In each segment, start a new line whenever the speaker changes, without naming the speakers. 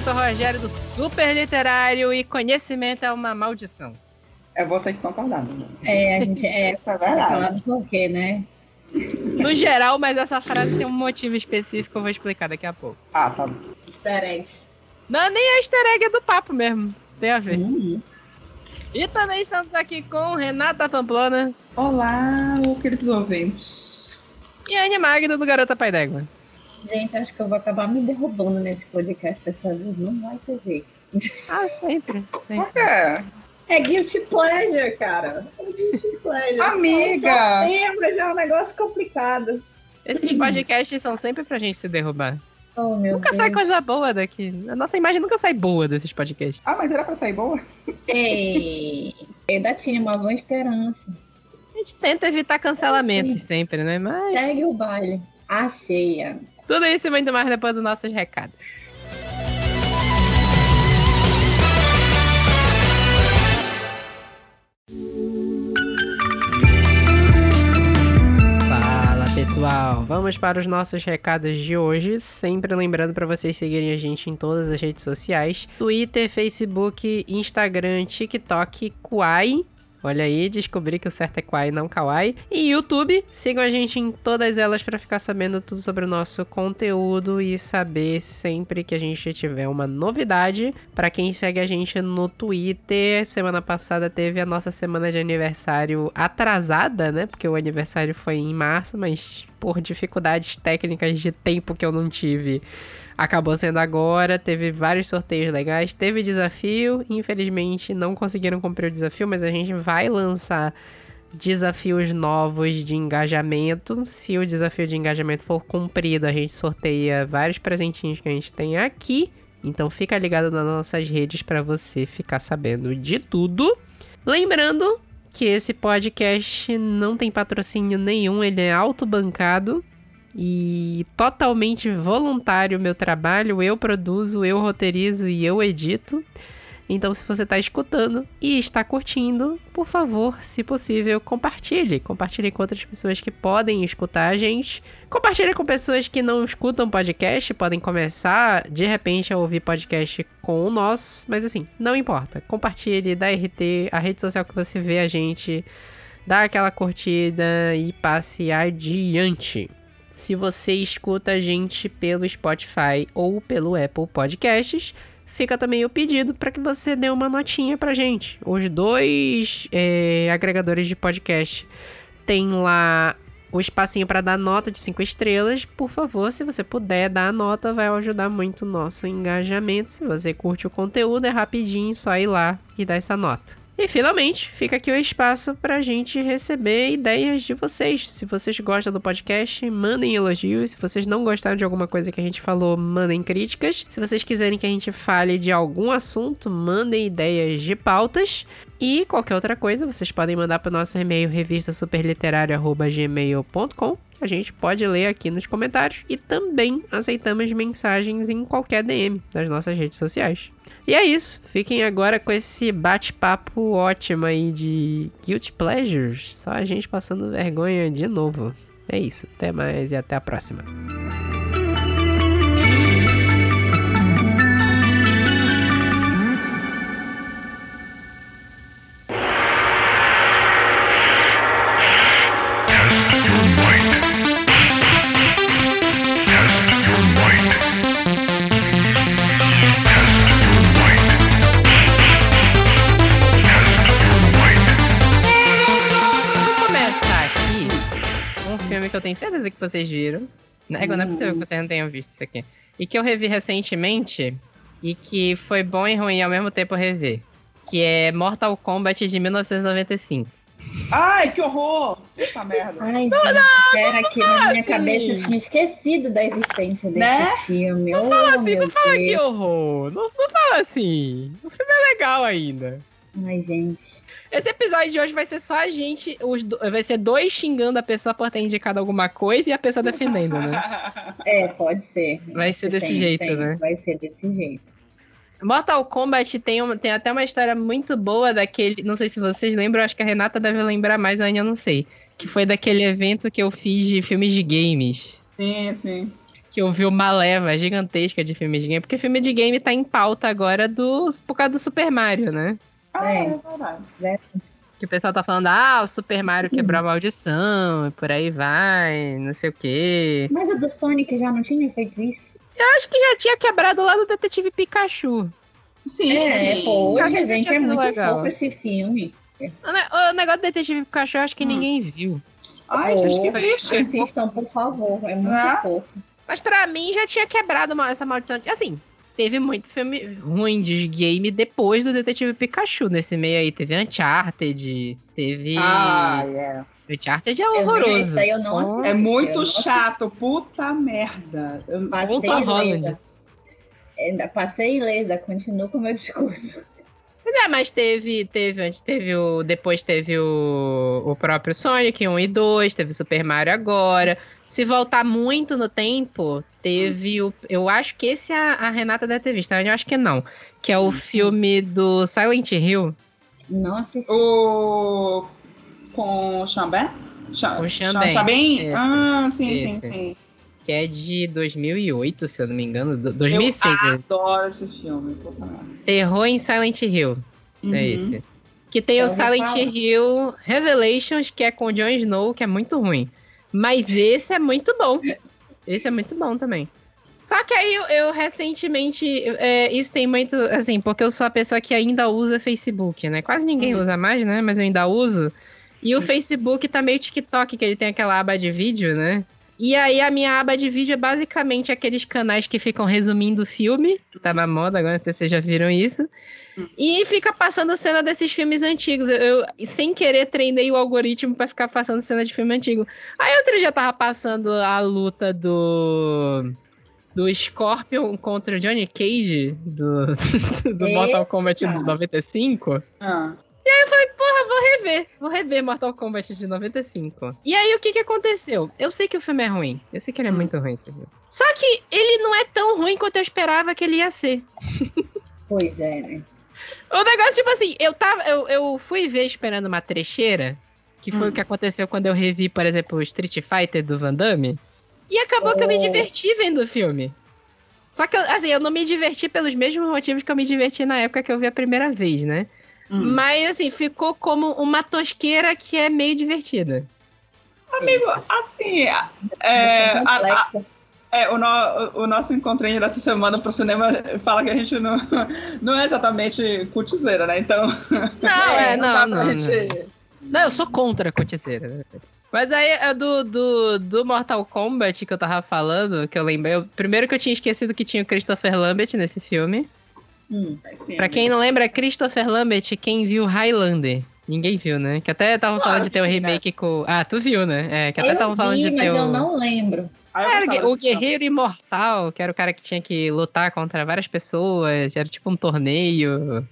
Vitor Rogério do Super Literário e conhecimento é uma maldição.
Eu vou ter que concordar. Né?
É, a gente é, é verdade. por quê, né?
No geral, mas essa frase tem um motivo específico, eu vou explicar daqui a pouco.
Ah, tá.
Easter eggs.
Não, nem a easter egg é do papo mesmo. Tem a ver. Uhum. E também estamos aqui com Renata Pamplona.
Olá, queridos ouvintes.
E a Anne Magda do Garota Pai d'Égua.
Gente, acho que eu vou acabar me derrubando nesse podcast dessa vez. Não vai ter jeito.
Ah, sempre. sempre.
Por quê?
É guilty pleasure, cara. É guilty pleasure.
Amiga!
Setembro já é um negócio complicado.
Esses podcasts são sempre pra gente se derrubar.
Oh,
nunca
Deus.
sai coisa boa daqui. A nossa imagem nunca sai boa desses podcasts.
Ah, mas era pra sair boa?
Ei, ainda tinha uma boa esperança.
A gente tenta evitar cancelamento sempre, né? Mas.
Segue o baile. Achei.
Tudo isso e muito mais depois dos nossos recados. pessoal, vamos para os nossos recados de hoje. Sempre lembrando para vocês seguirem a gente em todas as redes sociais: Twitter, Facebook, Instagram, TikTok, Quai. Olha aí, descobri que o certo é Kwai, não Kawaii. E YouTube, sigam a gente em todas elas para ficar sabendo tudo sobre o nosso conteúdo e saber sempre que a gente tiver uma novidade. Para quem segue a gente no Twitter, semana passada teve a nossa semana de aniversário atrasada, né? Porque o aniversário foi em março, mas por dificuldades técnicas de tempo que eu não tive acabou sendo agora. Teve vários sorteios legais, teve desafio. Infelizmente não conseguiram cumprir o desafio, mas a gente vai lançar desafios novos de engajamento. Se o desafio de engajamento for cumprido, a gente sorteia vários presentinhos que a gente tem aqui. Então fica ligado nas nossas redes para você ficar sabendo de tudo. Lembrando que esse podcast não tem patrocínio nenhum, ele é autobancado e totalmente voluntário o meu trabalho. Eu produzo, eu roteirizo e eu edito. Então, se você está escutando e está curtindo, por favor, se possível, compartilhe. Compartilhe com outras pessoas que podem escutar a gente. Compartilhe com pessoas que não escutam podcast, podem começar de repente a ouvir podcast com o nosso. Mas assim, não importa. Compartilhe da RT, a rede social que você vê a gente. Dá aquela curtida e passe adiante. Se você escuta a gente pelo Spotify ou pelo Apple Podcasts, fica também o pedido para que você dê uma notinha pra gente. Os dois é, agregadores de podcast tem lá o espacinho para dar nota de 5 estrelas. Por favor, se você puder dar a nota, vai ajudar muito o nosso engajamento. Se você curte o conteúdo, é rapidinho, só ir lá e dar essa nota. E finalmente, fica aqui o espaço para a gente receber ideias de vocês. Se vocês gostam do podcast, mandem elogios. Se vocês não gostaram de alguma coisa que a gente falou, mandem críticas. Se vocês quiserem que a gente fale de algum assunto, mandem ideias de pautas. E qualquer outra coisa, vocês podem mandar para o nosso e-mail revistasuperliterário.gmail.com a gente pode ler aqui nos comentários e também aceitamos mensagens em qualquer DM das nossas redes sociais. E é isso. Fiquem agora com esse bate-papo ótimo aí de Guilty Pleasures. Só a gente passando vergonha de novo. É isso. Até mais e até a próxima. Eu tenho certeza que vocês viram. Né? Não é possível que vocês não tenham visto isso aqui. E que eu revi recentemente e que foi bom e ruim ao mesmo tempo rever. Que é Mortal Kombat de 1995.
Ai, que horror! Puta merda.
Ai, não, não, era que na minha assim. cabeça eu tinha esquecido da existência desse né? filme.
Não
oh,
fala assim, não fala que horror. Não, não fala assim. O filme é legal ainda.
Ai, gente.
Esse episódio de hoje vai ser só a gente. Os, vai ser dois xingando a pessoa por ter indicado alguma coisa e a pessoa defendendo, né?
É, pode ser.
Vai ser desse tem, jeito,
tem,
né?
Vai ser desse jeito.
Mortal Kombat tem, um, tem até uma história muito boa daquele. Não sei se vocês lembram, acho que a Renata deve lembrar mais, ainda eu não sei. Que foi daquele evento que eu fiz de filmes de games.
Sim, sim.
que eu vi uma leva gigantesca de filmes de game, porque filme de game tá em pauta agora do, por causa do Super Mario, né?
Ah,
É.
é verdade.
Que o pessoal tá falando, ah, o Super Mario quebrou a maldição, e por aí vai, não sei o quê.
Mas o do Sonic já não tinha feito isso?
Eu acho que já tinha quebrado lá do Detetive Pikachu.
Sim,
É, poxa,
Acho que
gente, é muito
legal.
fofo esse filme.
O ne- O negócio do Detetive Pikachu eu acho que
Hum.
ninguém viu.
Ai, gente, que
Porra,
triste.
Assistam, por favor, é muito
Ah.
fofo.
Mas pra mim já tinha quebrado essa maldição. Assim, teve muito filme ruim de game depois do Detetive Pikachu. Nesse meio aí teve Uncharted, teve.
Ah, é.
Uncharted é
Eu
horroroso.
eu não
Oh.
assisti,
É
eu
muito
não
chato, puta merda. Eu-
Passei ilesa. Ainda Passei ilesa, continuo com o meu discurso.
Pois é, mas teve, teve antes, teve o. Depois teve o, o próprio Sonic 1 e 2, teve Super Mario agora. Se voltar muito no tempo, teve o. Eu acho que esse a, a Renata deve ter visto, mas eu acho que não. Que é o filme do Silent Hill.
Não assisti.
O. Com o Xambé? Xa-
Com o
Xa-
Xambé.
Ah, sim,
Esse.
sim, sim.
Que é de 2008, se eu não me engano. do- 2006.
Eu
é.
adoro esse filme.
Terror em Silent Hill. É
Uhum.
esse. Que tem
Eu
o Silent
falar.
Hill Revelations, que é com o Jon Snow, que é muito ruim. Mas esse é muito bom. Esse é muito bom também. Só que aí eu, eu recentemente. é, isso tem muito. Assim, porque eu sou a pessoa que ainda usa Facebook, né? Quase ninguém
Uhum.
usa mais, né? Mas eu ainda uso. E o Facebook tá meio TikTok, que ele tem aquela aba de vídeo, né? E aí a minha aba de vídeo é basicamente aqueles canais que ficam resumindo o filme, que tá na moda agora, não sei se vocês já viram isso. E fica passando cena desses filmes antigos. Eu, eu, sem querer, treinei o algoritmo pra ficar passando cena de filme antigo. Aí outro dia tava passando a luta do. Do Scorpion contra o Johnny Cage do, do
Eita.
Mortal Kombat dos 95.
Ah.
Porra, vou rever. Vou rever Mortal Kombat de 95. E aí, o que que aconteceu? Eu sei que o filme é ruim. Eu sei que ele é
Hum.
muito ruim. esse filme. Só que ele não é tão ruim quanto eu esperava que ele ia ser.
Pois é, né?
O negócio, tipo assim, eu tava. Eu, eu fui ver esperando uma trecheira, que foi
Hum.
o que aconteceu quando eu revi, por exemplo, o Street Fighter do Van Damme. E acabou que eu me
Oh.
diverti vendo o filme. Só que, eu- assim, eu não me diverti pelos mesmos motivos que eu me diverti na época que eu vi a primeira vez, né?
Hum.
Mas, assim, ficou como uma tosqueira que é meio divertida.
Amigo, assim, é, é, a- a-. é, o, no- o nosso encontrinho dessa semana pro cinema fala que a gente não, não é exatamente cultizeira, né? Então.
Não, é, não,
dá
não.
pra
não.
gente.
Não, eu sou contra a né? Mas aí, é do, do, do Mortal Kombat que eu tava falando, que eu lembrei. eu- primeiro que eu tinha esquecido que tinha o Christopher Lambert nesse filme.
Hum.
Pra quem não lembra, Christopher Lambert, quem viu Highlander? Ninguém viu, né? Que até estavam
Claro
falando de ter um remake com. Ah, tu viu, né? É, que até
Eu
estavam falando de
mas
ter
eu
o.
não lembro.
Era o. Guerreiro Imortal, que era o cara que tinha que lutar contra várias pessoas, era tipo um torneio.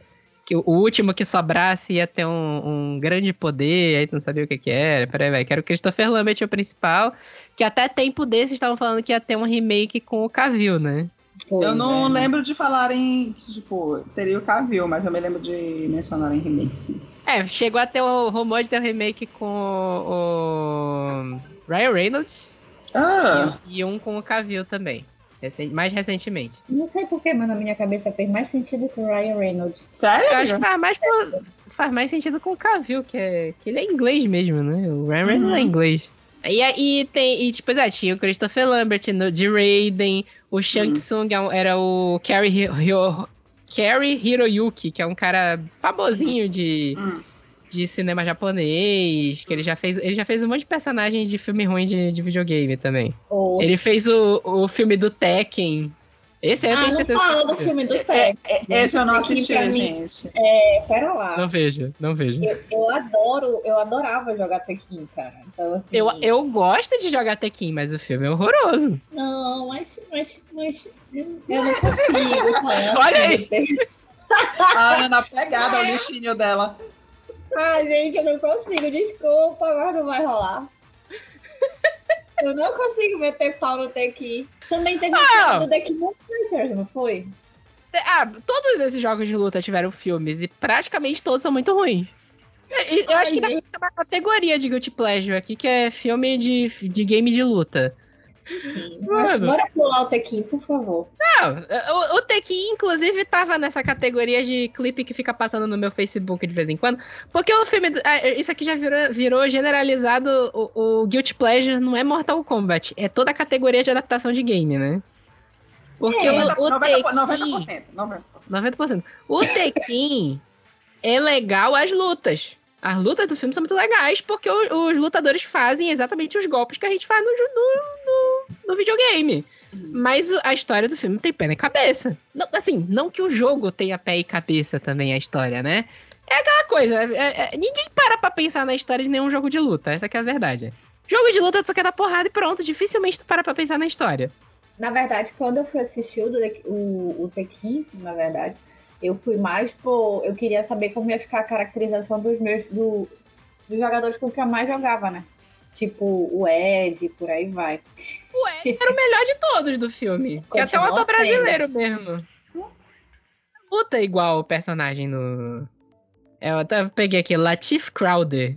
Que o último que sobrasse ia ter um, um grande poder, aí tu não sabia o que que era. Peraí, vai. Que era o Christopher Lambert, o principal. Que até tempo desses estavam falando que ia ter um remake com o Cavill, né?
Eu não
é, né?
lembro de falarem, tipo, teria o Cavill, mas eu me lembro de mencionarem remake. sim.
É, chegou a ter o rumor de ter um remake com o, o Ryan Reynolds
Ah!
e, e um com o Cavill também. recen- mais recentemente.
Não sei porquê, mas na minha cabeça fez mais sentido que o Ryan Reynolds.
Sério?
Eu acho que faz mais, por- faz mais sentido com o Cavill, que, é, que ele é inglês mesmo, né? O Ryan Reynolds
Uhum.
é inglês. E aí tem, e tipo, já tinha o Christopher Lambert no, de Raiden, o Shang
Hum.
Tsung é um- era o Kerry, Hiroyuki, que é um cara famosinho de,
Hum.
De cinema japonês, que ele já fez, ele já fez um monte de personagem de filme ruim de, de videogame também.
Ou...
Ele fez o, o filme do Tekken. Esse eu
Ah, não
certeza.
fala do filme do
É,
Tech.
é, esse eu não assisti,
mim-
gente.
É, pera lá.
Não vejo, não vejo.
Eu, eu adoro, eu adorava jogar Tekken, cara. Então, assim.
Eu, eu gosto de jogar Tekken, mas o filme é horroroso.
Não, mas, mas, mas eu não consigo.
Olha aí.
A Ana pegada, o lixinho dela.
Ai, gente, eu não consigo. Desculpa, mas não vai rolar. Eu não consigo meter pau no Tekken. Também teve
Ah!
filme do of Fighters, não foi?
Ah, todos esses jogos de luta tiveram filmes e praticamente todos são muito ruins. E- e Eu acho que dá pra ser uma categoria de Guilty Pleasure aqui, que é filme de, de game de luta.
Mas bora pular o Tequim, por favor.
Não, o, o Tekken, inclusive, tava nessa categoria de clipe que fica passando no meu Facebook de vez em quando. Porque o filme. ah, Isso aqui já virou, virou generalizado. O, o Guilty Pleasure não é Mortal Kombat. É toda a categoria de adaptação de game, né? Porque
É,
o,
90%,
o
90%,
Tekken.
90%.
90%. O Tekken é legal as lutas. As lutas do filme são muito legais porque o- os lutadores fazem exatamente os golpes que a gente faz no, no, no, no videogame. Mas a história do filme tem pé e cabeça. Não, assim, não que o jogo tenha pé e cabeça também, a história, né? É aquela coisa, é- é- ninguém para pra pensar na história de nenhum jogo de luta, essa é a verdade. Jogo de luta tu só quer dar porrada e pronto, dificilmente tu para pra pensar na história.
Na verdade, quando eu fui assistir o, o, o Tekken, na verdade, eu fui mais por. Eu queria saber como ia ficar a caracterização dos meus. Do, dos jogadores com que eu mais jogava, né? Tipo, o Ed, por aí vai.
Ué, era o melhor de todos do filme. Que é até um ator brasileiro mesmo. Luta igual o personagem no. É, Eu até peguei aqui, Latif Crowder.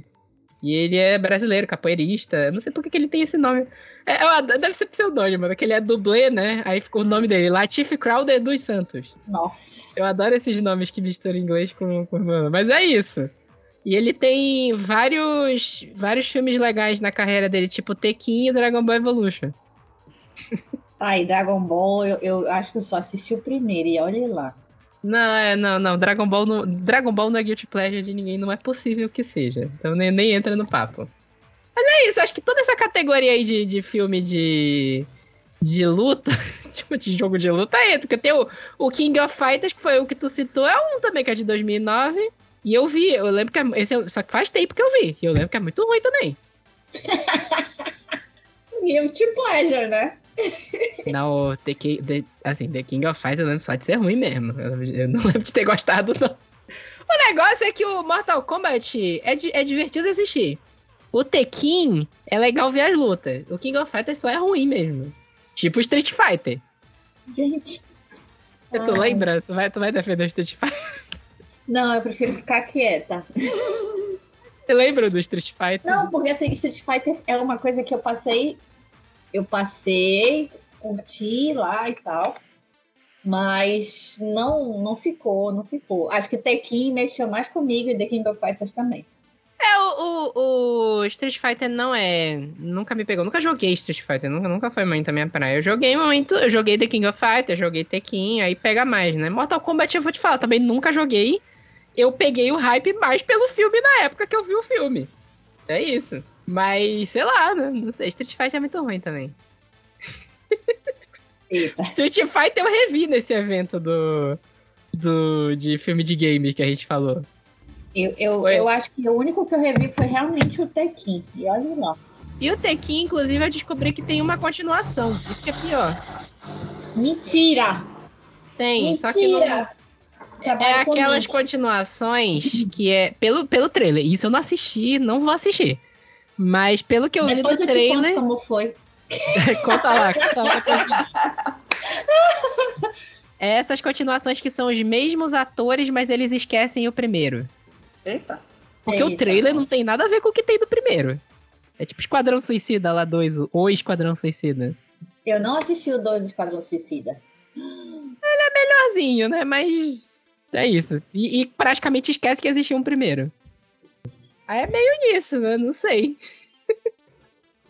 E ele é brasileiro, capoeirista. Não sei por que que ele tem esse nome. É, ad- deve ser pseudônimo, né? Que ele é dublê, né? Aí ficou o nome dele, Latif Crowder dos Santos.
Nossa.
Eu adoro esses nomes que misturam inglês com, com. Mas é isso. E ele tem vários vários filmes legais na carreira dele, tipo Tekken e Dragon Ball Evolution.
Aí, Dragon Ball, eu, eu acho que eu só assisti o primeiro e olha lá.
Não, é, não, não. Dragon Ball não, Dragon Ball não é guilty pleasure de ninguém, não é possível que seja. Então nem, nem entra no papo. Mas é isso, acho que toda essa categoria aí de, de filme de. de luta, tipo de jogo de luta entra. Porque tem o, o King of Fighters, que foi o que tu citou, é um também que é de 2009. E eu vi, eu lembro que é, esse é- só que faz tempo que eu vi. E eu lembro que é muito ruim também.
Guilty Pleasure, né?
Não, The, The- assim, The King of Fighters eu lembro só de ser ruim mesmo. Eu, eu não lembro de ter gostado, não. O negócio é que o Mortal Kombat é, é divertido assistir. O Tekken é legal ver as lutas. O King of Fighters só é ruim mesmo. Tipo o Street Fighter.
Gente.
Tu lembra? Tu vai, tu vai defender o Street Fighter?
Não, eu prefiro ficar quieta.
Você lembra do Street Fighter?
Não, porque assim, Street Fighter é uma coisa que eu passei. Eu passei, curti lá e tal. Mas não, não ficou, não ficou. Acho que Tekken mexeu mais comigo e The King of Fighters também.
É, o, o, o Street Fighter não é. Nunca me pegou. Nunca joguei Street Fighter. Nunca, nunca foi muito a minha praia. Eu joguei muito. Eu joguei The King of Fighters, joguei Tekken, aí pega mais, né? Mortal Kombat eu vou te falar, também nunca joguei. Eu peguei o hype mais pelo filme na época que eu vi o filme. É isso. Mas, sei lá, né? Não sei. Street Fighter é muito ruim também.
Eita.
Street Fighter eu revi nesse evento do. do de filme de game que a gente falou.
Eu, eu, eu acho que o único que eu revi foi realmente o Tekken. E olha lá.
E o Tekken, inclusive, eu descobri que tem uma continuação. Isso que é pior.
Mentira!
Tem, só que não. É aquelas continuações que é pelo, pelo trailer. Isso eu não assisti, não vou assistir. Mas pelo que eu
Depois
vi
eu
no
te conto
trailer.
como foi.
conta lá, conta lá. É essas continuações que são os mesmos atores, mas eles esquecem o primeiro.
Eita.
Porque o
Eita.
trailer não tem nada a ver com o que tem do primeiro. É tipo Esquadrão Suicida lá dois, o Esquadrão Suicida.
Eu não assisti o 2 do Esquadrão Suicida.
Melhorzinho, né? Mas é isso. E, e praticamente esquece que existiu um primeiro. Aí é meio nisso, né? Não sei.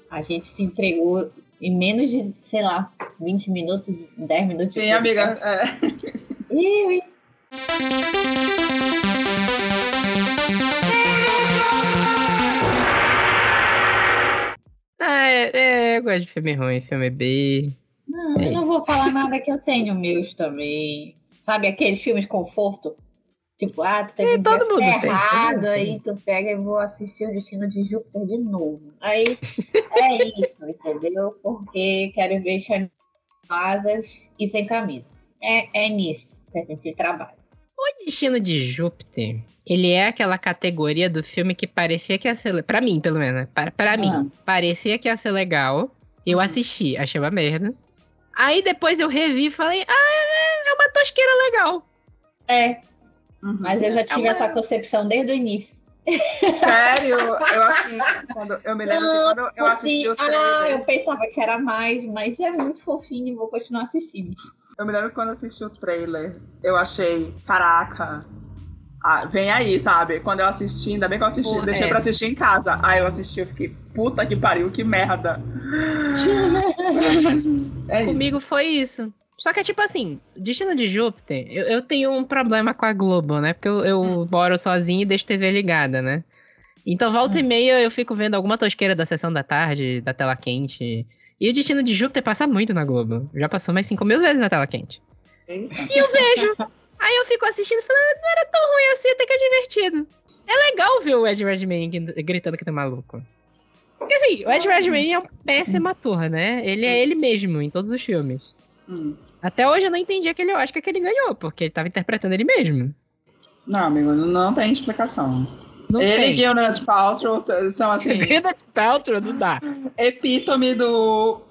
A gente se entregou em menos de, sei lá, 20 minutos, 10 minutos.
Sim, amiga. é.
Eu, hein?
Ah, é, é, eu gosto de filme ruim, filme B.
Não,
É
eu não vou falar nada que eu tenho meus também. Sabe aqueles filmes conforto? Tipo, ah, tu teve
É,
um
todo mundo tem, todo
errado,
mundo
aí
tem.
tu pega e vou assistir o Destino de Júpiter de novo. Aí é isso, entendeu? Porque quero ver asas e sem camisa. É, é nisso que a gente trabalha.
O Destino de Júpiter, ele é aquela categoria do filme que parecia que ia ser. Pra mim, pelo menos. né? Para, pra
Ah.
mim, parecia que ia ser legal. Eu
Uhum.
assisti, achei uma merda. Aí depois eu revi e falei, ah, é- é uma tosqueira legal.
É,
Uhum.
mas eu já tive
uma-
essa concepção desde o início.
Sério? Eu assim, quando eu me lembro
Não,
que quando eu
assim,
assisti o
ah,
trailer.
eu pensava que era mais, mas é muito fofinho e vou continuar assistindo.
Eu me lembro que quando eu assisti o trailer, eu achei, caraca, ah, vem aí, sabe? Quando eu assisti, ainda bem que eu assisti,
Porra,
deixei
é.
pra assistir em casa. Aí eu assisti, eu fiquei, puta que pariu, que merda. É isso.
Comigo foi isso. Só que é tipo assim, Destino de Júpiter, eu, eu tenho um problema com a Globo, né? Porque eu, eu moro sozinho e deixo TV ligada, né? Então, volta e meia eu fico vendo alguma tosqueira da sessão da tarde, da tela quente. E o Destino de Júpiter passa muito na Globo. Já passou mais 5 mil vezes na tela quente.
Eita.
E eu vejo. Aí eu fico assistindo e falando, "Ah, não era tão ruim assim, até que é divertido. É legal ver o Ed Redmayne gri- gritando que tá maluco. Porque assim, o Ed Redmayne é um péssimo ator, né? Ele é ele mesmo em todos os filmes.
Hum.
Até hoje eu não entendi aquele Oscar que ele ganhou, porque ele tava interpretando ele mesmo.
Não, amigo, não tem explicação.
Não
Ele
tem.
e o Ned Paltrow são assim,
Gwyneth Paltrow não dá.
epítome do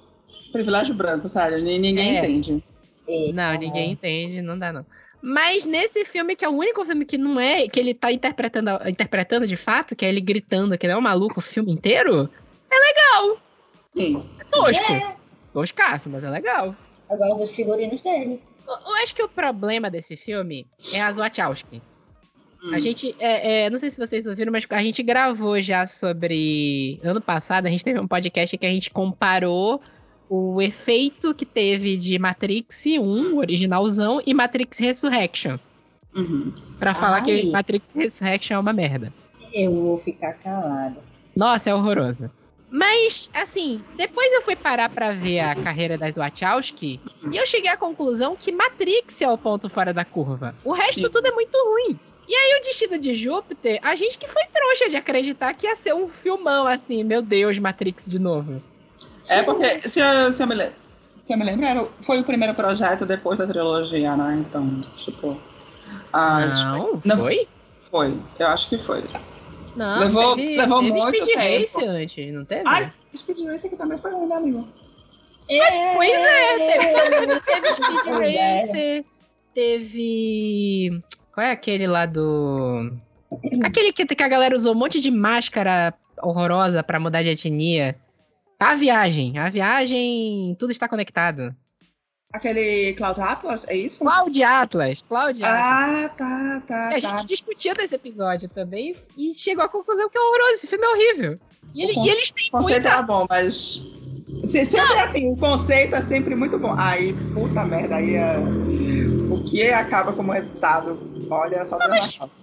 privilégio branco, sério. ni- Ninguém
É.
entende.
É,
Não, ninguém entende, não dá não. Mas nesse filme, que é o único filme que não é, que ele tá interpretando, interpretando de fato, que é ele gritando que ele é um maluco o filme inteiro,
Sim.
é tosco.
É,
Toscaço, mas é legal.
Eu gosto dos figurinos dele.
Eu, eu acho que o problema desse filme é as Wachowski.
Hum.
A gente, é, é, não sei se vocês ouviram, mas a gente gravou já sobre. Ano passado, a gente teve um podcast que a gente comparou o efeito que teve de Matrix 1, o originalzão, e Matrix Resurrection.
Uhum.
Pra falar que
Ai.
Matrix Resurrection é uma merda.
Eu vou ficar calada.
Nossa, é horroroso. Mas, assim, depois eu fui parar pra ver a carreira das Wachowski e eu cheguei à conclusão que Matrix é o ponto fora da curva. O resto
Sim.
tudo é muito ruim. E aí o Destino de Júpiter, a gente que foi trouxa de acreditar que ia ser um filmão assim, meu Deus, Matrix de novo.
É porque, se eu, se eu me lembro, se eu me lembro, foi o primeiro projeto depois da trilogia, né? Então, tipo. ah,
não,
não.
foi?
Foi, eu acho que foi.
Não,
Levou-
teve,
levou
teve
muito
Speed
tempo.
Race antes, não teve?
Ai, Speed Racer aqui também foi ruim, né, amigo?
É,
Pois é, teve, teve Speed
é.
Racer, teve. Qual é aquele lá do. Aquele que, que a galera usou um monte de máscara horrorosa pra mudar de etnia. A viagem, a viagem, tudo está conectado.
Aquele Cloud Atlas, é isso?
Cloud Atlas, Cloud Atlas.
Ah, tá, tá,
a
tá.
gente discutiu nesse episódio também e chegou à conclusão que é horroroso, esse filme é horrível. E, ele- e eles têm
O conceito
muita
era bom, mas. Se, sempre é assim, o conceito é sempre muito bom. Aí, puta merda, aí é... o que acaba como resultado? Olha só Deus
mas-
na causa.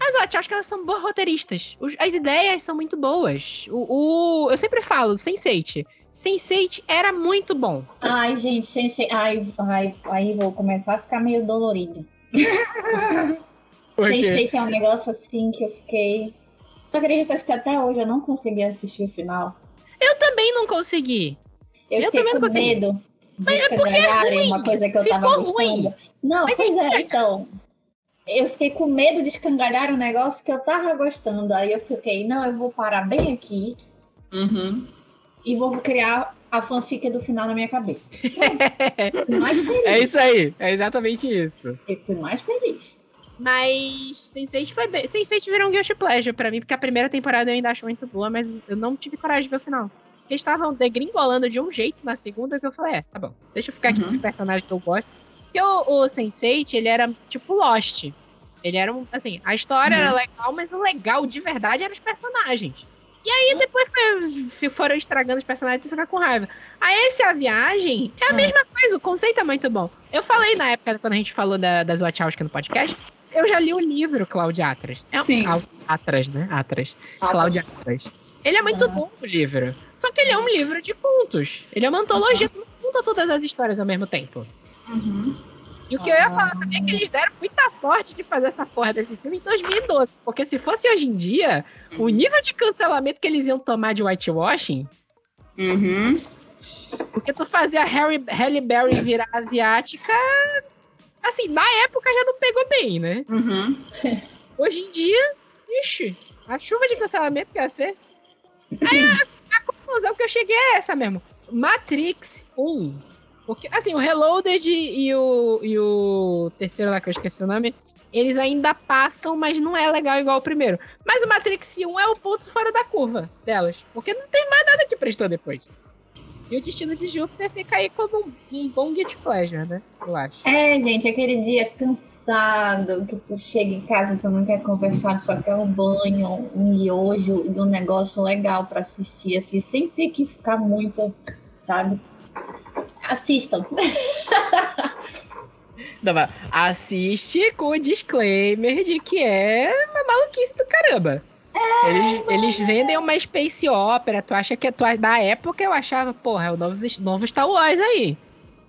As Wachowski, elas são boas roteiristas. As ideias são muito boas. O, o- eu sempre falo, Sense8. Sense8 era muito bom.
Ai, gente, sensei. Ai, ai, aí vou começar a ficar meio dolorido. Sense8 é um negócio assim que eu fiquei. Tu acreditas que até hoje eu não consegui assistir o final?
Eu também não consegui.
Eu,
Eu
fiquei
também não
com
consegui.
medo de
Mas é porque é ruim.
uma coisa que eu
Ficou
tava
ruim.
gostando. Não,
Mas
pois é, então. Eu fiquei com medo de escangalhar um negócio que eu tava gostando. Aí eu fiquei, não, eu vou parar bem aqui
Uhum.
E vou criar a fanfic do final na minha cabeça. Mais feliz.
É isso aí. É exatamente isso.
Eu fui mais feliz.
Mas Sense8 foi bem. Sense8 virou um guilty pleasure pra mim, porque a primeira temporada eu ainda acho muito boa, mas eu não tive coragem de ver o final. Eles estavam degringolando de um jeito na segunda que eu falei, é, tá bom, deixa eu ficar aqui
Uhum.
com os personagens que eu gosto. Porque o, o Sense8, ele era tipo Lost. Ele era um, assim, a história
Uhum.
era legal, mas o legal de verdade eram os personagens. E aí depois foi- foram estragando os personagens e ficar com raiva. Aí esse A Viagem é a
Hum.
mesma coisa, o conceito é muito bom. Eu falei na época, quando a gente falou da, das Wachowski no podcast, eu já li o livro Cláudia Atras. É um,
Sim.
Atras, né? Atras.
Ah,
Cláudia Atras. Ele é muito
Ah.
bom o livro. Só que ele é um livro de contos. Ele é uma antologia, tu não conta todas as histórias ao mesmo tempo.
Uhum.
E o que eu ia falar também é que eles deram muita sorte de fazer essa porra desse filme em 2012. Porque se fosse hoje em dia, o nível de cancelamento que eles iam tomar de whitewashing,
Uhum.
porque tu fazia Harry, Halle Berry virar asiática, assim, na época já não pegou bem, né?
Uhum.
Hoje em dia, ixi, a chuva de cancelamento que ia ser. Aí a, a conclusão que eu cheguei é essa mesmo. Matrix 1. Porque, assim, o Reloaded e o, e o terceiro lá que eu esqueci o nome, eles ainda passam, mas não é legal igual o primeiro. Mas o Matrix 1 é o ponto fora da curva delas. Porque não tem mais nada que prestou depois. E o destino de Júpiter fica aí como um, bom guilty pleasure, né? Eu acho.
É, gente, aquele dia cansado, que tu chega em casa e tu não quer conversar, só quer um banho, um miojo e um negócio legal pra assistir, assim, sem ter que ficar muito, sabe? Assistam.
Não, mas assiste com o disclaimer de que é uma maluquice do caramba. eles, eles vendem uma space opera, tu acha que é tu, na época eu achava, porra, é o novo, novo Star Wars aí.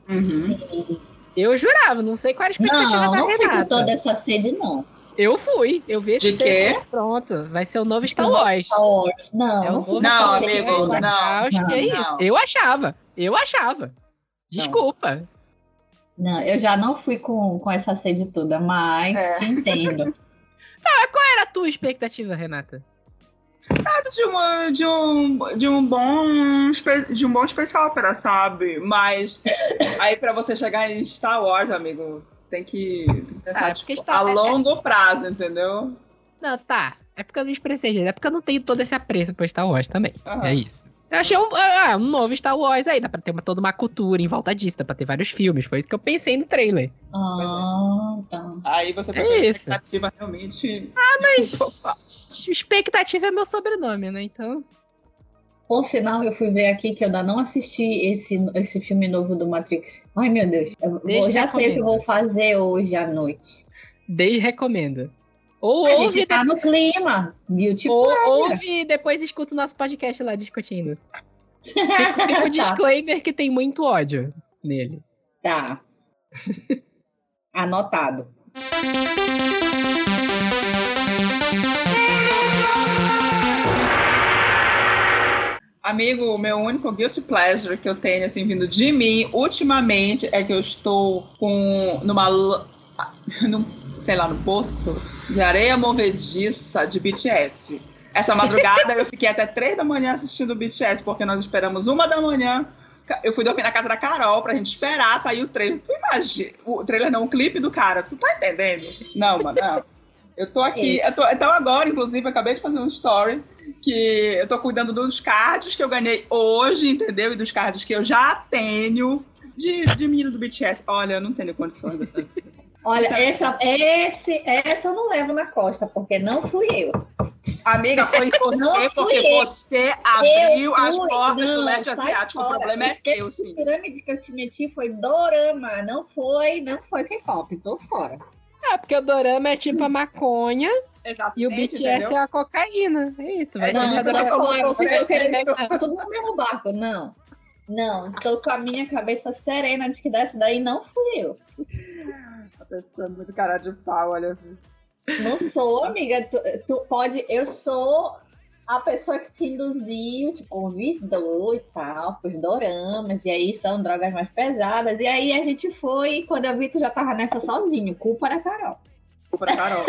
Uhum.
Eu jurava, não sei qual era a expectativa
Não,
da
não fui com toda essa sede, não.
Eu fui, eu vi esse
De quê?
Pronto, vai ser o novo Star Wars.
Star Wars. Não,
É o
não
Não,
Star
amigo,
não.
não.
Que é
não.
isso? Eu achava, eu achava. Desculpa.
Não, eu já não fui com, com essa sede toda, mas
É.
te entendo.
Qual era a tua expectativa, Renata?
de, uma, de, um, de um bom de um bom space opera, sabe? Mas aí pra você chegar em Star Wars, amigo, tem que, que pensar
Ah,
tipo,
Star-
a longo prazo, entendeu?
Não, tá. É porque eu não expressei, gente. É porque eu não tenho todo esse apreço por Star Wars também.
Aham.
É isso. Eu achei um, ah, um novo Star Wars aí. Dá pra ter uma, toda uma cultura em volta disso. Dá pra ter vários filmes. Foi isso que eu pensei no trailer.
Ah, tá.
Aí você
É
pode ter
isso.
expectativa realmente.
Mas expectativa é meu sobrenome, né? Então.
Por sinal, eu fui ver aqui que eu ainda não assisti esse, esse filme novo do Matrix. Ai, meu Deus. Eu já sei o que eu vou fazer hoje à noite.
Desde recomendo. Ou
A
ouve,
gente tá no clima. Guilty
ou, ouve e depois escuta o nosso podcast lá discutindo. Fica, fica o
Tá.
disclaimer que tem muito ódio nele.
Tá. Anotado.
Amigo, o meu único guilty pleasure que eu tenho, assim, vindo de mim, ultimamente, é que eu estou com numa. l- num, sei lá, no poço de areia movediça de BTS. Essa madrugada eu fiquei até três da manhã assistindo o BTS, porque nós esperamos uma da manhã. Eu fui dormir na casa da Carol pra gente esperar sair o trailer. Tu imagina. O trailer não, o clipe do cara. Tu tá entendendo? Não, mano, não. Eu tô aqui. Eu tô, então agora, inclusive, eu acabei de fazer um story que eu tô cuidando dos cards que eu ganhei hoje, entendeu? E dos cards que eu já tenho de, de menino do BTS. Olha, eu não tenho condições dessa.
Olha, essa, esse, essa eu não levo na costa, porque não fui eu.
Amiga, foi você,
Não fui
porque
eu.
você abriu
Eu
as
fui.
portas do
Não,
leste
sai
asiático. O
fora.
problema é
Esquece
teu, sim.
A pirâmide que eu te meti foi dorama, não foi, não foi K-pop, tô fora.
Ah, porque o Dorama é tipo a maconha
Exatamente,
e o BTS
entendeu?
é a cocaína. É isso. Vai
É,
ser
Não,
Não, é
fora, vocês
você-
estão querendo colocar tudo no mesmo barco, não. Não, tô com a minha cabeça serena de que dessa daí não fui eu.
A pessoa é muito cara de pau, olha.
Não sou, amiga. Tu, tu pode. Eu sou a pessoa que te induziu, te convidou e tal, pros doramas. E aí são drogas mais pesadas. E aí a gente foi. E quando eu vi, tu já tava nessa sozinho. Culpa da Carol.
Culpa da Carol.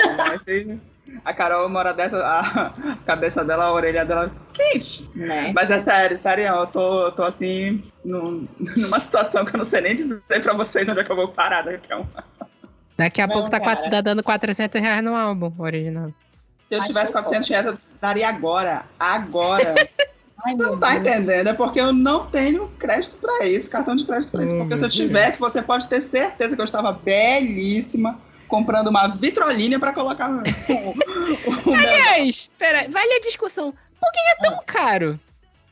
A Carol, uma hora dessa, a cabeça dela, a orelha dela quente.
Né?
Mas é sério, sério, eu tô, eu tô assim, num- numa situação que eu não sei nem dizer pra vocês onde é que eu vou parar daqui a um
Daqui a
Não,
pouco tá, quatro- tá dando 400 reais no álbum original.
Se eu tivesse
que eu
400 reais, eu daria agora. Agora.
Ai,
Não tá
Deus.
entendendo, é porque eu não tenho crédito pra isso, cartão de crédito pra isso.
Hum,
Porque se eu tivesse, você pode ter certeza que eu estava belíssima, comprando uma vitrolina pra colocar o, o, o meu-
Aliás, pera, vale a discussão. Por que é tão caro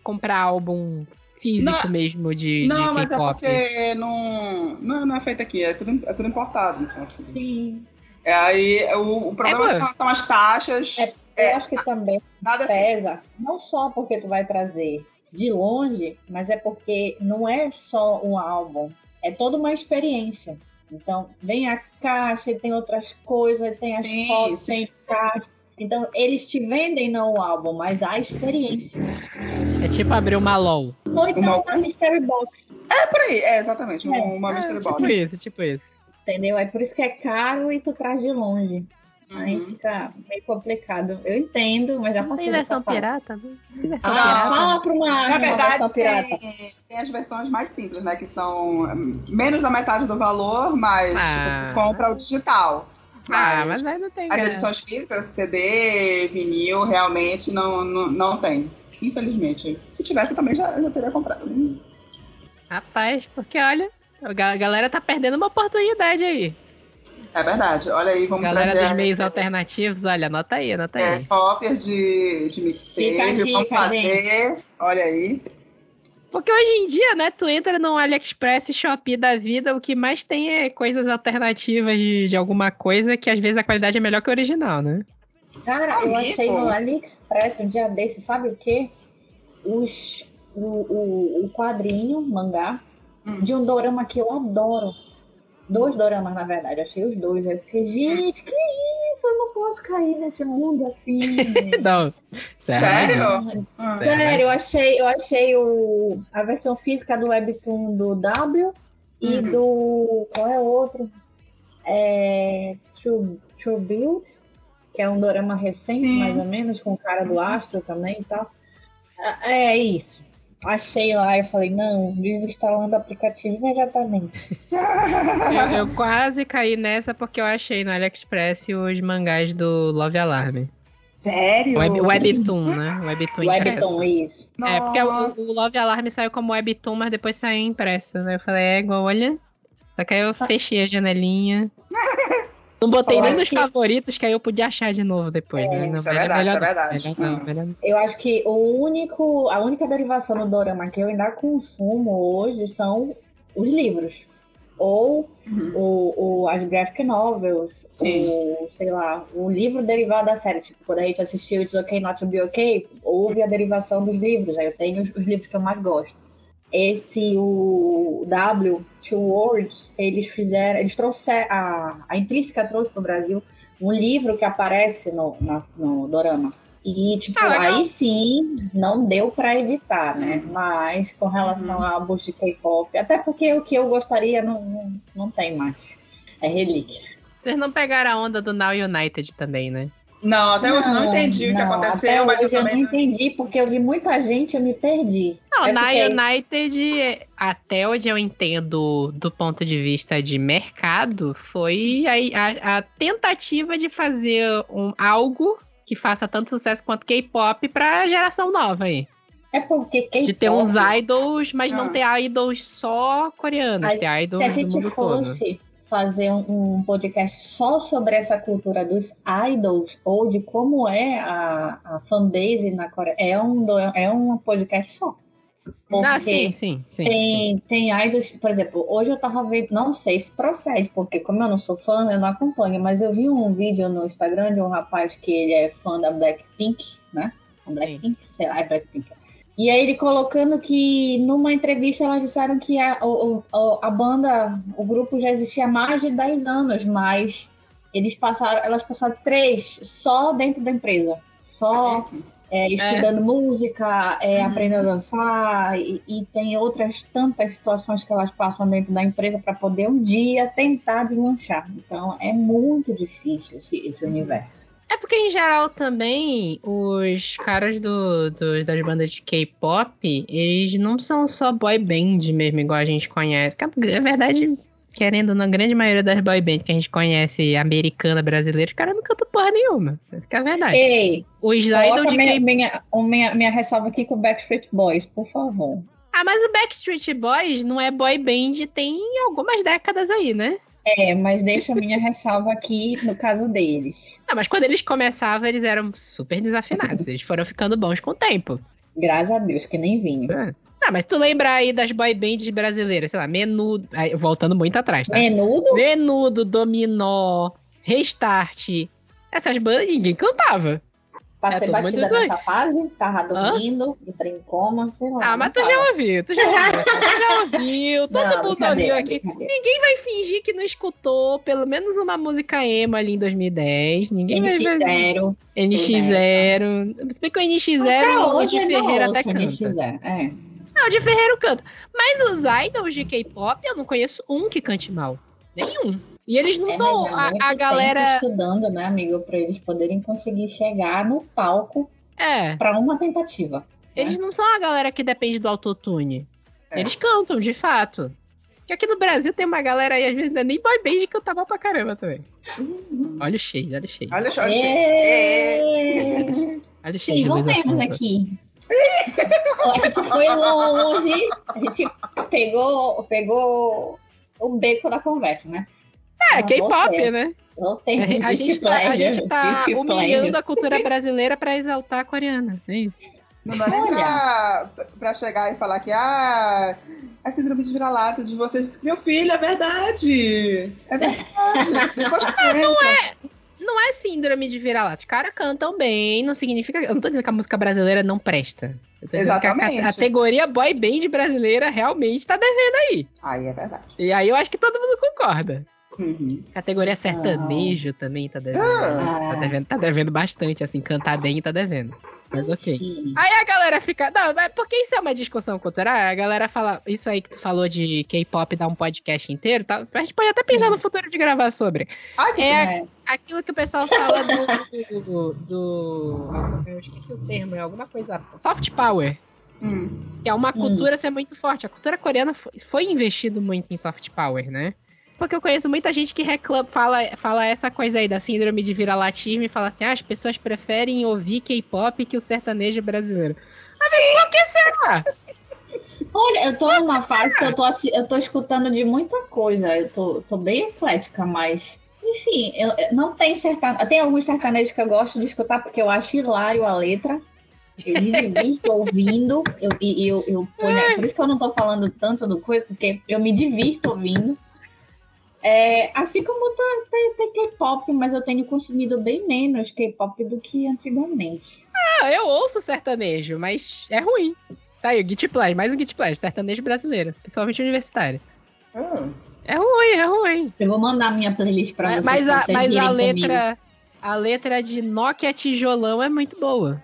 comprar álbum físico
Não,
mesmo de,
Não,
de
mas é
K-pop?
porque não, não, não é feito aqui, é tudo, é tudo importado. Então.
Sim.
É, aí o, o problema
É,
são as taxas.
É,
É.
Eu acho que também
Nada
pesa, não só porque tu vai trazer de longe, mas é porque não é só um álbum, é toda uma experiência. Então, vem a caixa, e tem outras coisas, tem as
Sim,
fotos,
sim.
tem caixa. Então, eles te vendem não o álbum, mas a experiência.
É tipo abrir uma LOL.
Ou então
Uma-
uma mystery box,
É por aí, é exatamente, uma, uma
É,
mystery
tipo
box.
isso, tipo isso.
entendeu? É por isso que é caro e tu traz de longe. Aí
Uhum.
fica meio complicado. Eu entendo, mas já
Não
passei
tem versão pirata? Versão
Ah,
pirata?
fala pra uma,
Na
uma
verdade,
versão pirata.
tem, tem as versões mais simples, né? Que são menos da metade do valor, mas
Ah.
tipo, compra o digital.
Ah, mas aí não tem
As edições físicas, CD, vinil, realmente não, não, não tem. Infelizmente. Se tivesse, eu também já, já teria comprado.
Rapaz, porque olha, a ga- galera tá perdendo uma oportunidade aí.
É verdade. Olha aí, vamos
Galera
trazer
dos meios alternativos, olha, anota aí, anota
é,
aí.
cópias de, de mixtape. Vamos fazer. Olha aí.
Porque hoje em dia, né, tu entra no AliExpress, Shopee da vida, o que mais tem é coisas alternativas de, de alguma coisa que às vezes a qualidade é melhor que o original, né?
Cara, eu
Amigo.
achei no AliExpress um dia desse, sabe o quê? Os, o, o, o quadrinho, mangá,
Hum.
de um dorama que eu adoro. Dois doramas, na verdade. Eu achei os dois. Eu fiquei, gente, que Eu não posso cair nesse mundo assim.
Não.
Sério? Hum.
Sério, eu achei, eu achei o, a versão física do Webtoon do W e
Uhum.
do. Qual é o outro? É. True, True Build, que é um dorama recente,
Sim.
mais ou menos, com o cara do Astro também e tal. Ah, É isso. Achei lá e falei, não, desinstalando o aplicativo imediatamente.
Eu, eu quase caí nessa porque eu achei no AliExpress os mangás do Love Alarm.
Sério?
Web, Webtoon, né? Webtoon impresso.
Webtoon, isso.
É, porque o, o Love Alarm saiu como Webtoon, mas depois saiu impresso, né? Eu falei, é, igual, olha. Só que aí eu fechei a janelinha. Não botei nem nos
que-
favoritos, que aí eu podia achar de novo depois, né? Não,
isso é verdade,
melhor
é verdade.
melhor não,
Hum.
melhor.
Eu acho que o único, a única derivação do dorama que eu ainda consumo hoje são os livros. Ou
Uhum.
o, o- as graphic novels,
Sim.
o, sei lá, o livro derivado da série. Tipo, quando a gente assistiu It's Okay Not To Be Okay, houve a derivação dos livros. Aí eu tenho os, os livros que eu mais gosto. Esse, o W, Two Words, eles fizeram, eles trouxeram, a, a Intrínseca trouxe pro Brasil um livro que aparece no, na- no dorama. E, tipo,
Ah,
aí sim, não deu pra evitar, né? Mas com relação a álbuns de K-pop, até porque o que eu gostaria não, não, não tem mais. É relíquia.
Vocês não pegaram a onda do Now United também, né?
Não, até hoje eu não entendi o que
não,
aconteceu,
Até
mas eu
hoje eu não
também.
entendi, porque eu vi muita gente, eu me perdi.
Não,
Eu
na
fiquei-
United, até onde eu entendo do ponto de vista de mercado, foi a, a- a tentativa de fazer um, algo que faça tanto sucesso quanto K-pop pra geração nova aí.
É porque K-pop...
De ter uns idols, mas não
Ah.
ter idols só coreanos, ter idols
Se a
do
gente fosse fazer um, um podcast só sobre essa cultura dos idols, ou de como é a, a fanbase na Coreia, é um, é um podcast só. Porque
Ah, sim, sim, sim.
Tem, tem idols, por exemplo, hoje eu tava vendo, não sei se procede, porque como eu não sou fã, eu não acompanho, mas eu vi um vídeo no Instagram de um rapaz que ele é fã da Blackpink, né? Blackpink, sei lá, é Blackpink. E aí ele colocando que numa entrevista elas disseram que a, a banda, o grupo já existia há mais de 10 anos, mas eles passaram, elas passaram três só dentro da empresa. Só é, estudando música, é,
Uhum.
aprendendo a dançar, e, e tem outras tantas situações que elas passam dentro da empresa para poder um dia tentar deslanchar. Então é muito difícil esse, esse universo.
É porque, em geral, também, os caras do, do- das bandas de K-pop, eles não são só boy band mesmo, igual a gente conhece. Porque, Na verdade, querendo, na grande maioria das boy band que a gente conhece, americana, brasileira, os caras não cantam porra nenhuma. Essa que é a verdade.
Ei,
Os
coloca
de
minha, minha, minha, minha ressalva aqui com o Backstreet Boys, por favor.
Ah, mas o Backstreet Boys não é boy band tem algumas décadas aí, né?
É, mas deixa a minha ressalva aqui no caso deles.
Não, mas quando eles começavam, eles eram super desafinados. Eles foram ficando bons com o tempo.
Graças a Deus, que nem vinho.
Ah, mas tu lembra aí das boy bands brasileiras, sei lá, Menudo, aí, voltando muito atrás, tá?
Menudo?
Menudo, Dominó, Restart. Essas bandas ninguém cantava.
Passei
É,
batida
doido.
nessa fase, tava dormindo, entrei em coma, sei lá.
Ah, mas tu já ouviu, tu já ouviu, tu já ouviu, todo
Não,
mundo ouviu aqui. Ninguém vai fingir que não escutou pelo menos uma música emo ali em 2010. Ninguém vai vai-
NX0.
NX0. Se bem que o NX0, o de Ferreira até canta.
NX0, é.
Não, o de Ferreira canta. Mas os idols de K-pop, eu não conheço um que cante mal. Nenhum. E eles não
É,
são a, a galera.
estudando, né, amigo, pra eles poderem conseguir chegar no palco
É.
pra uma tentativa.
Eles não são a galera que depende do autotune.
É.
Eles cantam, de fato. Que aqui no Brasil tem uma galera aí, às vezes, não é nem boy band que eu tava pra caramba também. Olha o shade, olha o shade.
Olha só. olha
É...
Olha o shade.
Sim, voltemos aqui. A gente foi longe, a gente pegou, pegou o beco da conversa, né?
É, K-pop, né?
Voltemos.
A, a gente tá, a gente tá humilhando a cultura brasileira pra exaltar a coreana. É isso.
Não dá nem pra, pra chegar e falar que ah, a síndrome de vira-lata de vocês. Meu filho, é verdade! É verdade! Depois não é.
Não é síndrome de vira-lata. Os caras cantam bem, não significa. Eu não tô dizendo que a música brasileira não presta. A
Exatamente.
ca- categoria boy band brasileira realmente tá devendo aí.
Aí é verdade.
E aí eu acho que todo mundo concorda.
Uhum.
Categoria sertanejo também tá devendo.
Ah.
Tá devendo. Tá devendo bastante, assim. Cantar bem tá devendo. Mas ok. Aí a galera fica. Não, mas porque isso é uma discussão cultural. A galera fala. Isso aí que tu falou de K-pop dar um podcast inteiro. Tá? A gente pode até pensar
Sim.
no futuro de gravar sobre. É,
É,
aquilo que o pessoal fala do. do, do- eu esqueci o termo, é alguma coisa. Soft power.
Hum.
Que é uma
Hum.
cultura ser muito forte. A cultura coreana foi, foi investido muito em soft power, né? Porque eu conheço muita gente que reclama, fala, fala essa coisa aí da síndrome de vira-latismo e fala assim: ah, as pessoas preferem ouvir K-pop que o sertanejo brasileiro. Mas por que será?
Olha, eu tô numa fase que eu tô, eu tô escutando de muita coisa. Eu tô, tô bem eclética, mas. Enfim, eu, eu- não tem sertanejo. Tem alguns sertanejos que eu gosto de escutar porque eu acho hilário a letra. Eu me divirto ouvindo. Eu, eu, eu ponho- por isso que eu não tô falando tanto do coisa, porque eu me divirto ouvindo. É, assim como tá- tem, tem K-pop, mas eu tenho consumido bem menos K-pop do que antigamente.
Ah, eu ouço sertanejo, mas é ruim. Tá aí, o Git Play, mais um Git Play, sertanejo brasileiro, principalmente universitário.
Hum.
É ruim, é ruim.
Eu vou mandar minha playlist pra vocês.
mas a, mas a
irem comigo.
letra. A letra de Nokia Tijolão é muito boa.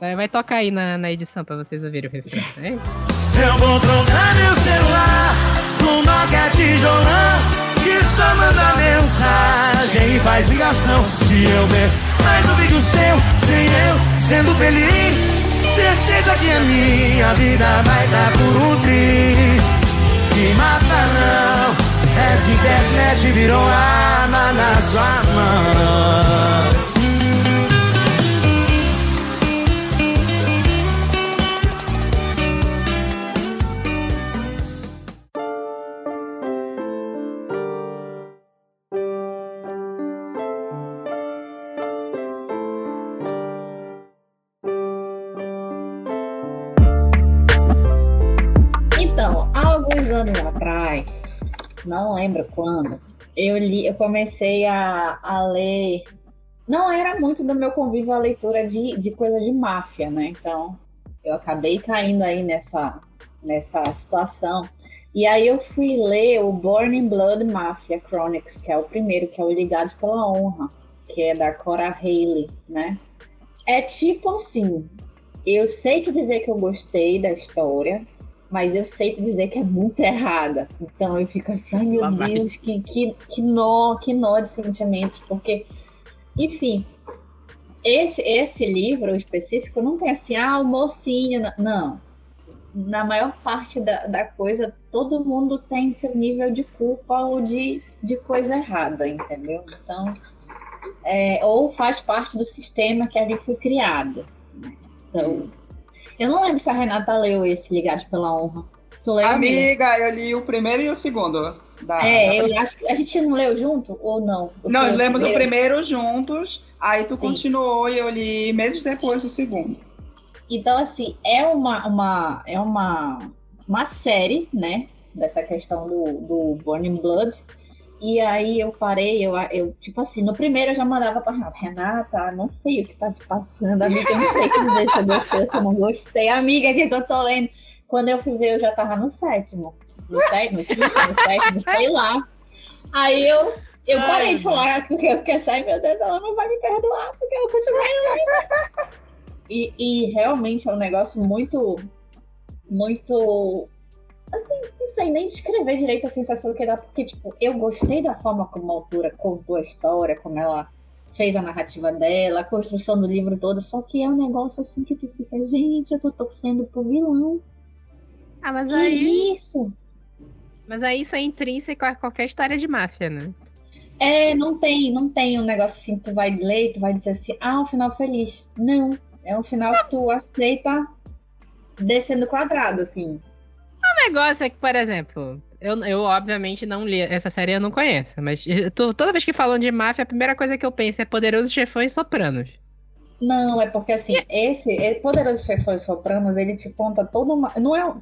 Vai, vai tocar aí na, na edição pra vocês ouvirem o refrão. né?
Eu vou trocar meu celular no Nokia tijolão que só manda mensagem e faz ligação. Se eu ver mais um vídeo seu, sem eu sendo feliz, certeza que a minha vida vai dar por um triz. Me mata não, essa internet virou arma na sua mão.
Atrás, não lembro quando, eu li, eu comecei a, a ler. Não era muito do meu convívio a leitura de, de coisa de máfia, né? Então, eu acabei caindo aí nessa, nessa situação. E aí eu fui ler o Born in Blood Mafia Chronicles, que é o primeiro, que é o Ligados pela Honra, que é da Cora Haley, né? É tipo assim, eu sei te dizer que eu gostei da história, mas eu sei te dizer que é muito errada. Então eu fico assim, ai meu
vai.
Deus, que, que, que nó, que nó de sentimentos, porque, enfim, esse, esse livro específico não tem assim, ah, o mocinho, não. Na maior parte da, da coisa, todo mundo tem seu nível de culpa ou de, de coisa errada, entendeu? Então, é, ou faz parte do sistema que ali foi criado. Então, eu não lembro se a Renata leu esse Ligados pela Honra. Tu leu? amiga?
Eu li o primeiro e o segundo. Da,
É,
da-
eu acho que a gente não leu junto ou não?
Não, lemos o
primeiro.
primeiro juntos, aí tu
Sim.
continuou e eu li meses depois o segundo.
Então, assim, é uma, uma, é uma, uma série, né? Dessa questão do, do Burning Blood. E aí eu parei, eu, eu, tipo assim, no primeiro eu já mandava pra Renata, Renata, não sei o que tá se passando, amiga, eu não sei que dizer se eu gostei ou se eu não gostei. Amiga, o que que eu tô lendo? Quando eu fui ver, eu já tava no sétimo. No sétimo, no quinto, no sétimo, sei lá. Aí eu, eu
Ai,
parei de falar porque eu fiquei assim, ai meu Deus, ela não vai me perdoar, porque eu continuei lendo. E, e realmente é um negócio muito, muito. Assim, não sei nem descrever direito a sensação que dá, porque, tipo, eu gostei da forma como a autora contou a história, como ela fez a narrativa dela, a construção do livro todo, só que é um negócio assim que tu fica, gente, eu tô torcendo pro vilão.
Ah, mas
Que
aí.
isso?
Mas aí isso é intrínseco a qualquer história de máfia, né?
É, não tem, não tem um negócio assim, tu vai ler, tu vai dizer assim, ah, um final feliz. Não, é um final que tu aceita descendo quadrado, assim.
O negócio é que, por exemplo, eu, eu obviamente não li, essa série eu não conheço, mas tu- toda vez que falam de máfia, a primeira coisa que eu penso é Poderoso Chefão e Sopranos.
Não, é porque assim, esse é, Poderoso Chefão e Sopranos, ele te conta toda uma. Não é.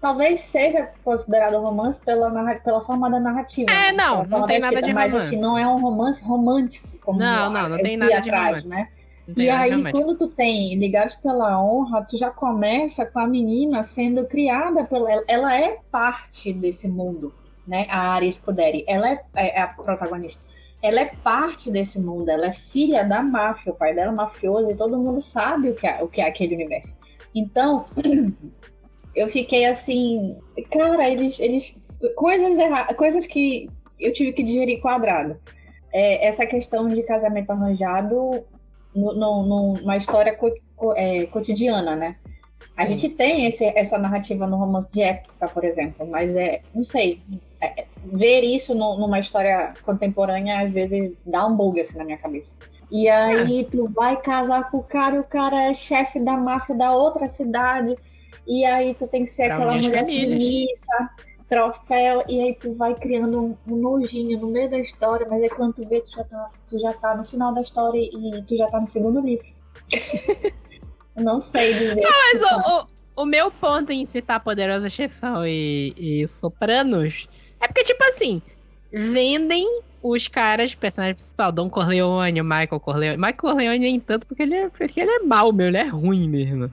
Talvez seja considerado um romance pela, narra- pela forma da narrativa.
É,
né?
não,
Pela
não tem
da
nada
escrita,
de
Mas
romance.
assim, não é um romance romântico. Como
Não,
eu-
não, não tem nada de
atrás,
romance.
né?
Tem
E
de
aí,
romântico.
quando tu tem Ligados pela Honra, tu já começa com a menina sendo criada pela. ela- é parte desse mundo, né? A Ari Scuderi. Ela é, é a protagonista. Ela é parte desse mundo, ela é filha da máfia, o pai dela é mafioso e todo mundo sabe o que é, o que é aquele universo. Então, eu fiquei assim, cara, eles. eles coisas, erra, coisas que eu tive que digerir quadrado. É, essa questão de casamento arranjado numa história co- é, cotidiana, né? A gente tem esse- essa narrativa no romance de época, por exemplo, mas é, não sei, é- é- ver isso no- numa história contemporânea às vezes dá um bug assim na minha cabeça. E aí tu vai casar com o cara e o cara é chefe da máfia da outra cidade, e aí tu tem que ser
Pra
aquela mulher
famílias.
submissa, troféu, e aí tu vai criando um, nojinho no meio da história, mas aí quando tu vê, tu já tá, tu já tá no final da história e tu já tá no segundo livro. Não sei dizer.
Mas o, o, o meu ponto em citar Poderoso Chefão e, e Sopranos é porque, tipo assim, vendem os caras, personagem principal, Don Corleone, Michael Corleone. Michael Corleone nem tanto porque ele é, porque ele é mal, meu, ele é ruim mesmo.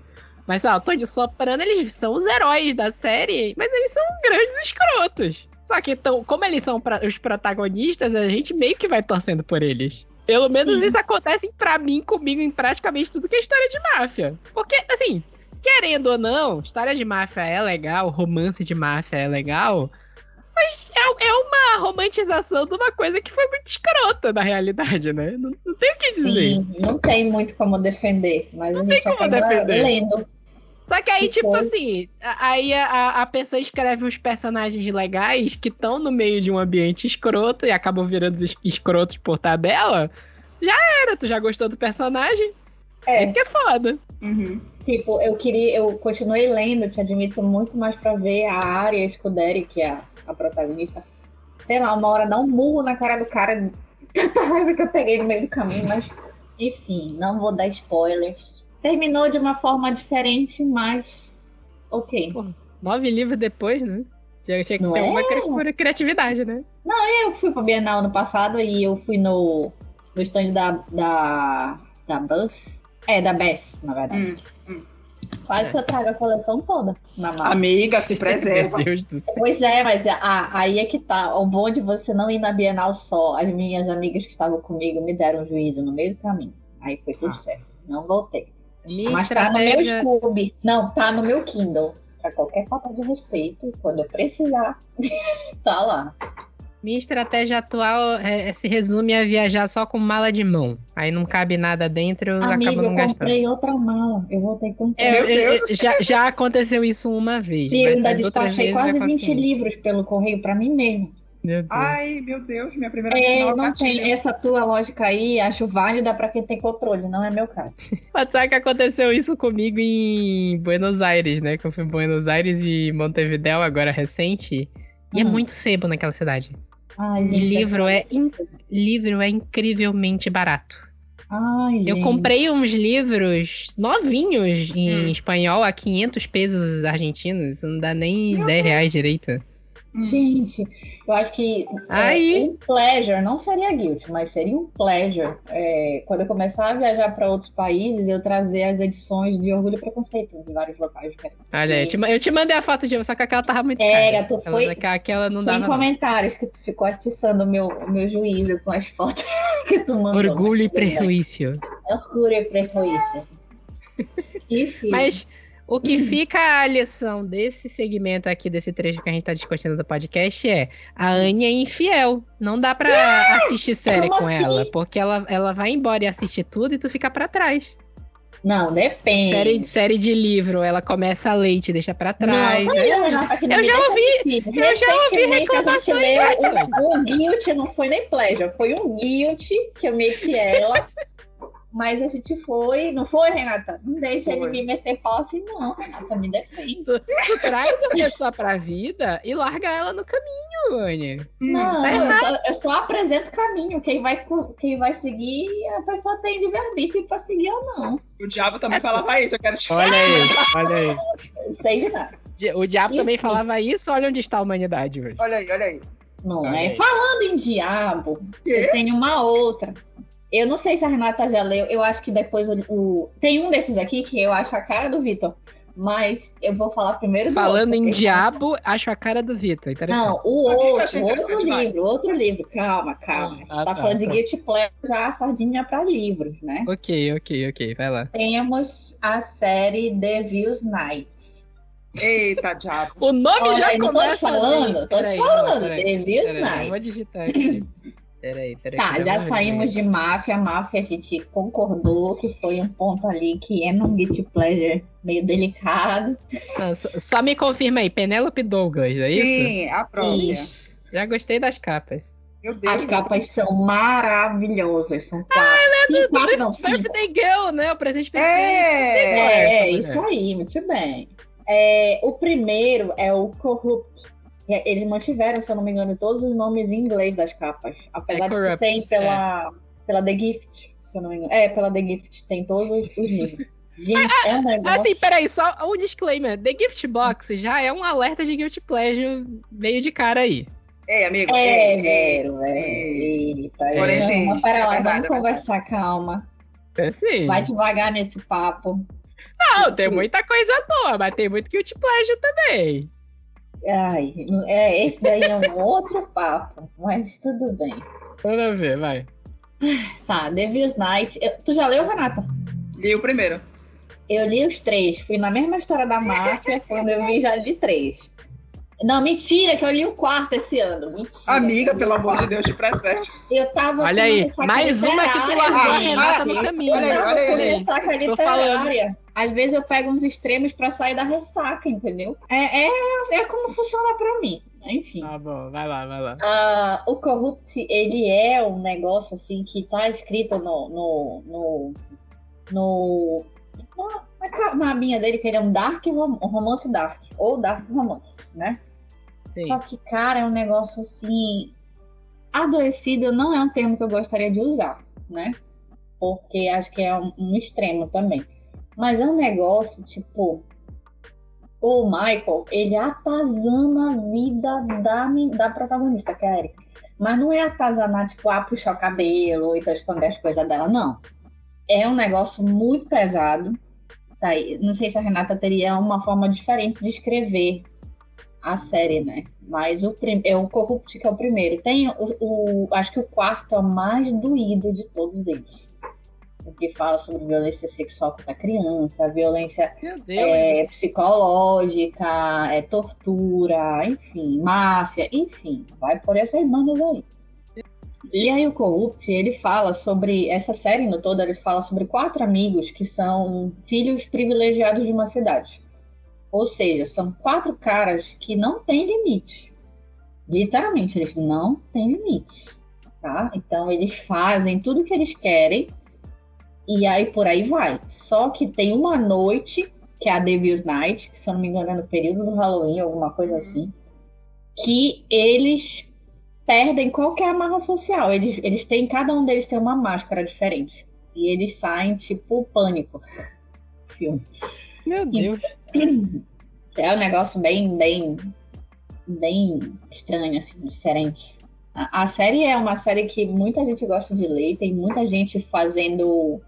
Mas, ó, Tony Soprano, eles são os heróis da série, mas eles são grandes escrotos. Só que, então, como eles são pra- os protagonistas, a gente meio que vai torcendo por eles. Pelo menos
Sim.
isso acontece pra mim, comigo, em praticamente tudo que é história de máfia. Porque, assim, querendo ou não, história de máfia é legal, romance de máfia é legal, mas é, é uma romantização de uma coisa que foi muito escrota na realidade, né? Não, não tem o que dizer.
Sim, não tem muito como defender, mas a gente acaba
defender.
lendo.
Só que aí, tipo
coisa.
assim, aí a, a pessoa escreve uns personagens legais que estão no meio de um ambiente escroto e acabam virando es- escrotos por tabela. Já era, tu já gostou do personagem?
É,
Isso que é foda.
Uhum.
tipo, eu queria, eu continuei lendo, te admito muito mais pra ver a Arya Scuderi, que é a, a protagonista. Sei lá, uma hora dá um murro na cara do cara, tanta raiva que eu peguei no meio do caminho, mas enfim, não vou dar spoilers. Terminou de uma forma diferente, mas ok.
Nove livros depois, né? Tinha, tinha que
Não
ter
é?
uma cri- criatividade, né?
Eu fui pra Bienal ano passado e eu fui no, no stand da, da, da Buzz. É, da Bess, na verdade.
Hum.
Quase que eu trago a coleção toda na mala.
Amiga, se
Meu
preserva.
Deus do céu.
Pois é, mas a- aí é que tá. O bom de você não ir na Bienal só. As minhas amigas que estavam comigo me deram juízo no meio do caminho. Aí foi tudo
Ah.
certo. Não voltei.
Minha
mas tá no meu
estratégia...
Scooby. Não, tá no meu Kindle. Pra qualquer falta de respeito, quando eu precisar, tá lá.
Minha estratégia atual é- é- se resume a viajar só com mala de mão. Aí não cabe nada dentro, eu
Amiga,
acabo
eu
não gastando.
comprei outra mala. Eu vou ter que comprar.
É, eu- eu- já, já aconteceu isso uma vez.
E eu ainda despachei quase 20
aconteceu.
livros pelo correio pra mim mesmo.
Meu.
Ai, meu Deus, minha primeira
É,
Bienal
não
gatilho.
tem essa tua lógica aí, acho válida pra quem tem controle, não é meu caso.
Mas sabe que aconteceu isso comigo em Buenos Aires, né? Que eu fui em Buenos Aires e Montevideo agora recente. E é
Hum.
muito sebo naquela cidade.
Ai,
E
gente,
livro é, in- livro é incrivelmente barato.
Ai,
Eu
gente.
comprei uns livros novinhos em
Hum.
espanhol a 500 pesos argentinos. Isso não dá nem
Meu
10 reais direito.
Hum.
Gente, eu acho que é,
Aí.
um pleasure, não seria guilt, mas seria um pleasure é, quando eu começar a viajar para outros países eu trazer as edições de Orgulho e Preconceito de vários locais diferentes.
Olha, eu te, eu te mandei a foto de só que aquela tava muito
Pega,
cara.
tu
Aquela,
foi-
aquela, aquela não dava. não.
comentários que tu ficou atiçando o meu, meu juízo com as fotos que tu mandou.
Orgulho e prejuízo.
Orgulho e prejuízo. Enfim.
Mas o que fica a lição desse segmento aqui, desse trecho que a gente tá discutindo do podcast é a Anne é infiel. Não dá pra assistir série
como
com
assim?
ela, porque ela, ela vai embora e assiste tudo e tu fica pra trás.
Não, depende.
Série, série de livro, ela começa leite, deixa pra trás.
Não,
né?
eu, não
Eu já ouvi- eu já ouvi
a
reclamações
o guilt não foi nem pleasure, foi um guilt que eu meti ela. Mas a gente foi, não foi, Renata? Não deixa
Foi.
ele me meter pau assim, não, Renata, me defende.
Tu, tu traz a pessoa pra vida e larga ela no caminho, Anne.
Não,
tá
eu só, eu só apresento o caminho. Quem vai, quem vai seguir, a pessoa tem livre-arbítrio pra seguir ou não.
O diabo também falava isso, eu quero te
Olha aí, olha aí.
Sei de nada.
O diabo
E
também falava isso, olha onde está a humanidade hoje.
Olha aí, olha aí.
Não
Olha
é?
aí.
Falando em diabo,
Quê?
eu tenho uma outra. Eu não sei se a Renata já leu. Eu acho que depois o, o- tem um desses aqui que eu acho a cara do Vitor. Mas eu vou falar primeiro do
Falando
outro,
em diabo, acho a cara do Vitor.
Não, o outro, outro livro, outro livro. Calma, calma. A gente
Ah,
tá,
tá,
falando de
tá.
Guilty Pleasure já a sardinha pra livros, né?
Ok, ok, ok, vai lá.
Temos a série Devil's Nights.
Eita, diabo.
O nome
Olha,
já
eu não tô
começa
te falando, tô te falando. Devil's
eu Vou
Nights.
digitar aqui. Peraí, peraí.
Tá, já saímos de máfia. Máfia a gente concordou que foi um ponto ali que é num Guilty Pleasure meio delicado.
Não, só, só me confirma aí, Penélope Douglas, é isso?
Sim, a própria.
Isso.
Já gostei das capas.
Meu Deus.
As capas são maravilhosas. São quatro. Sim, quatro não.
Birthday Girl, né? O presente perfeito.
É!
Sei qual
É,
essa
isso aí, muito bem. É, o primeiro é o Corrupt. Eles mantiveram, se eu não me engano, todos os nomes em inglês das capas. Apesar
É
de que tem pela, pela The Gift, se eu não me engano. É, pela The Gift, tem todos os, os livros. Gente, é um negócio.
Assim, peraí, só um disclaimer. The Gift Box já é um alerta de Guilty Pleasure meio de cara aí.
É, amigo.
É,
é,
velho, é. Eita,
Porém,
não,
sim,
mas pera
é
lá,
verdade,
vamos
é
conversar, calma.
É sim.
Vai devagar nesse papo.
Não, tem muita coisa boa, mas tem muito Guilty Pleasure também.
Ai, é, esse daí é um outro papo, mas tudo bem.
Vamos ver, vai.
Tá, Devil's Night. Eu- tu já leu, Renata?
Li o primeiro.
Eu li os três. Fui na mesma história da máfia. quando eu vi, já li três. Não, mentira, que eu li o quarto esse ano. Mentira.
Amiga, pelo amor de. Deus, te presta.
Eu tava
Olha aí, mais uma que tu largou a
gente.
Renata no
Eu
caminho.
Olha aí, olha aí.
falando.
literária. Às vezes eu pego uns extremos pra sair da ressaca, entendeu? É, é, é como funciona pra mim. Enfim.
Tá bom, vai lá, vai lá.
Ah, o Corrupt, ele é um negócio assim que tá escrito no. no, no, no na, na, na abinha dele, que ele é um dark rom- um romance dark. Ou dark romance, né?
Sim.
Só que, cara, é um negócio assim. Adoecido não é um termo que eu gostaria de usar, né? Porque acho que é um, um extremo também. Mas é um negócio, tipo. O Michael, ele atazana a vida da, da protagonista, que é a Erika. Mas não é atazanar, tipo, ah, puxar o cabelo ou então esconder as coisas dela, não. É um negócio muito pesado. Tá. Não sei se a Renata teria uma forma diferente de escrever a série, né? Mas o, prim... é o Corrupt que é o primeiro. Tem o, o- Acho que o quarto é o mais doído de todos eles. O que fala sobre violência sexual contra a criança, violência é, psicológica, é tortura, enfim, máfia, enfim, vai por essas bandas aí. E aí o Corrupt, ele fala sobre, essa série no todo, ele fala sobre quatro amigos que são filhos privilegiados de uma cidade. Ou seja, são quatro caras que não têm limite. Literalmente, eles não têm limite. Tá? Então eles fazem tudo que eles querem e aí por aí vai. Só que tem uma noite, que é a Devil's Night, que se eu não me engano é no período do Halloween, alguma coisa assim, que eles perdem qualquer amarra social. Eles, eles têm, cada um deles tem uma máscara diferente. E eles saem tipo pânico. Filme.
Meu Deus.
É um negócio bem, bem, bem estranho, assim, diferente. A, a série é uma série que muita gente gosta de ler, tem muita gente fazendo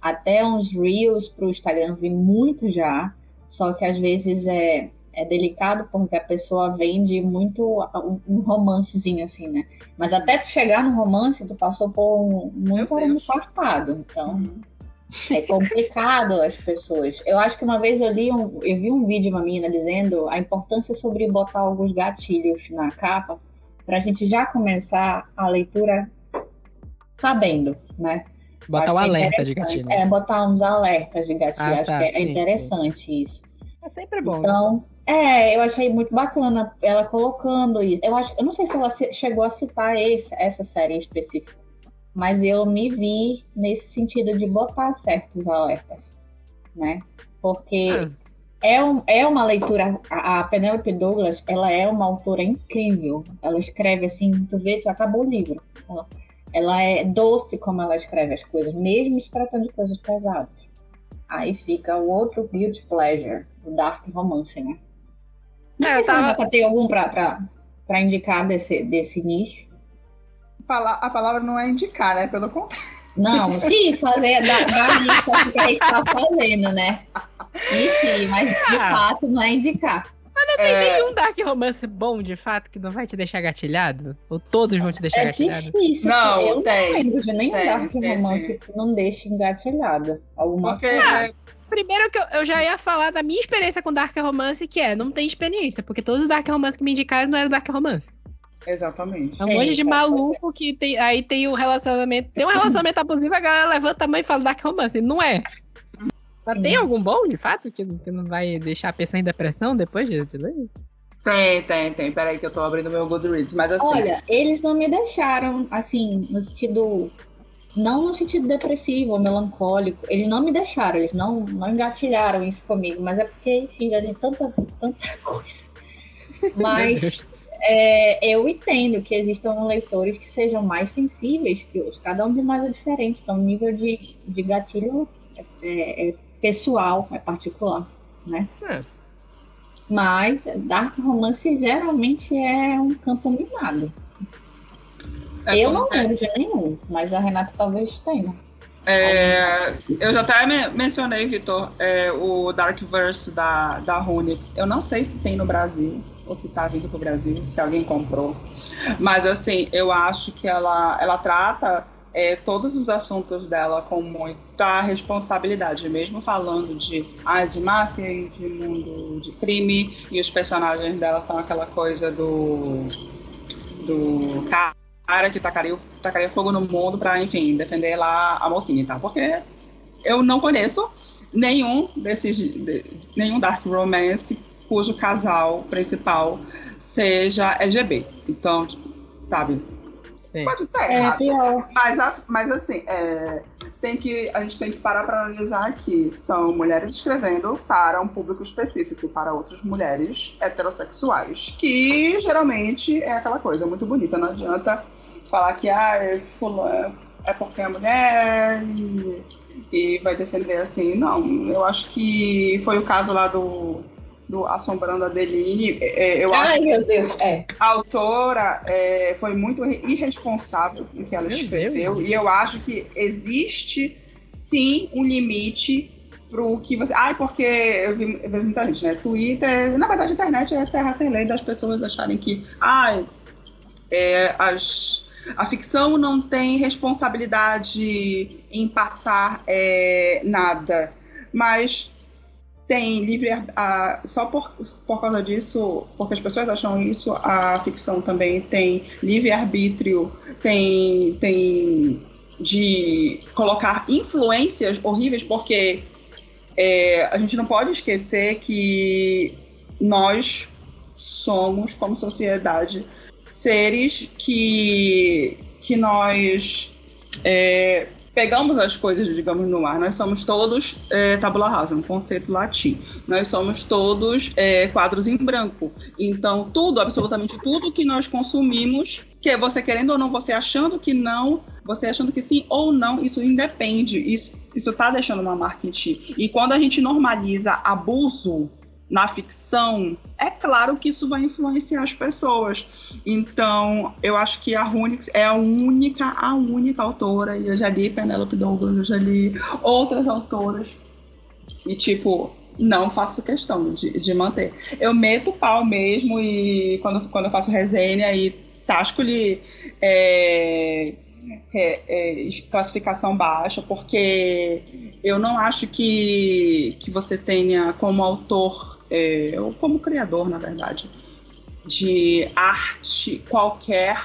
até uns reels pro Instagram, vi muito já, só que às vezes é, é delicado porque a pessoa vende muito um, romancezinho assim, né? Mas até tu chegar no romance, tu passou por um, muito
Deus.
farpado, então é complicado as pessoas. Eu acho que uma vez eu li um, eu vi um vídeo de uma menina dizendo a importância sobre botar alguns gatilhos na capa pra gente já começar a leitura sabendo, né?
Botar
que é
alerta de
interessante.
gatilho.
É, botar uns alertas de gatilho.
Ah,
Acho
tá,
que é
sim,
interessante isso.
É sempre bom. né?
Então, é, eu achei muito bacana ela colocando isso. Eu acho, eu não sei se ela chegou a citar esse, essa série em específico, mas eu me vi nesse sentido de botar certos alertas, né? Porque
Ah,
é, um, é uma leitura. A, a Penelope Douglas, ela é uma autora incrível. Ela escreve assim, tu vê, tu acabou o livro. Ela, ela é doce como ela escreve as coisas, mesmo se tratando de coisas pesadas. Aí fica o outro guilty pleasure, o dark romance, né? Não
É,
sei se
tava-
tem algum pra, pra, pra indicar desse, desse nicho.
A palavra não é indicar, né? Pelo contrário.
Não, sim, fazer da, da lista que a gente tá fazendo, né? Enfim, mas de
Ah.
fato não é indicar.
É,
Tem um dark romance bom, de fato, que não vai te deixar gatilhado? Ou todos vão te deixar
É
gatilhado?
difícil.
Não,
eu
tem,
não lembro de nenhum
tem,
dark
tem,
romance
sim.
que não deixe engatilhado. Alguma
porque
coisa.
Primeiro que eu, eu já ia falar da minha experiência com dark romance, que é, não tem experiência, porque todos os dark romance que me indicaram não eram dark romance.
Exatamente.
É um
É,
monte de
pode
maluco que tem, aí tem o relacionamento, tem um relacionamento abusivo, a galera levanta a mão e fala dark romance, não é. Mas tem algum bom, de fato, que, que não vai deixar a pessoa em depressão depois de, de ler?
Tem, tem, tem. Peraí que eu tô abrindo meu Goodreads. Mas assim,
Olha, eles não me deixaram, assim, no sentido. Não no sentido depressivo ou melancólico. Eles não me deixaram, eles não, não engatilharam isso comigo. Mas é porque, enfim, já tem tanta, tanta coisa. Mas é, eu entendo que existam leitores que sejam mais sensíveis que outros. Cada um de nós é diferente. Então, o nível de, de gatilho é, é pessoal, é particular, né?
É.
Mas Dark Romance geralmente é um campo minado.
é
eu não lembro de nenhum, mas a Renata talvez tenha.
É, eu já até me- mencionei, Vitor, é, o Darkverse da, da Runix. Eu não sei se tem no Brasil, ou se tá vindo pro Brasil, se alguém comprou. Mas, assim, eu acho que ela, ela trata é, todos os assuntos dela com muita responsabilidade, mesmo falando de, ah, de máfia e de mundo de crime, e os personagens dela são aquela coisa do, do cara que tacaria, tacaria fogo no mundo pra, enfim, defender lá a mocinha tal. Porque eu não conheço nenhum desses, de- nenhum dark romance cujo casal principal seja LGB. Então, sabe,
Sim.
pode estar
É
errado.
pior.
Mas, mas assim, é, tem que, a gente tem que parar para analisar que são mulheres escrevendo para um público específico, para outras mulheres heterossexuais, que geralmente é aquela coisa muito bonita, não adianta falar que ah, é, fulano, é porque é mulher e, e vai defender assim. Não, eu acho que foi o caso lá do, do Assombrando a Deline. É, Eu acho
Ai, meu Deus. É.
a autora é, foi muito irresponsável no que ela
Meu
escreveu
Deus.
e eu acho que existe sim um limite pro que você. Ai, porque eu vi, eu vi muita gente, né? Twitter, na verdade, a internet é terra sem lei das pessoas acharem que ai, é, as, a ficção não tem responsabilidade em passar é, nada, mas tem livre a, só por, por causa disso, porque as pessoas acham isso, a ficção também tem livre arbítrio, tem tem de colocar influências horríveis, porque é, a gente não pode esquecer que nós somos, como sociedade, seres que, que nós é, pegamos as coisas, digamos, no ar. Nós somos todos é, tabula rasa, um conceito latim. Nós somos todos é, quadros em branco. Então, tudo, absolutamente tudo que nós consumimos, que você querendo ou não, você achando que não, você achando que sim ou não, isso independe. Isso, isso tá deixando uma marca em ti. E quando a gente normaliza abuso na ficção, é claro que isso vai influenciar as pessoas. Então, eu acho que a Runix é a única, a única autora, e eu já li Penelope Douglas, eu já li outras autoras, e tipo, não faço questão de, de manter. Eu meto o pau mesmo, e quando, quando eu faço resenha, e tasco-lhe é, é, é, classificação baixa, porque eu não acho que, que você tenha como autor, é, ou como criador, na verdade, de arte qualquer,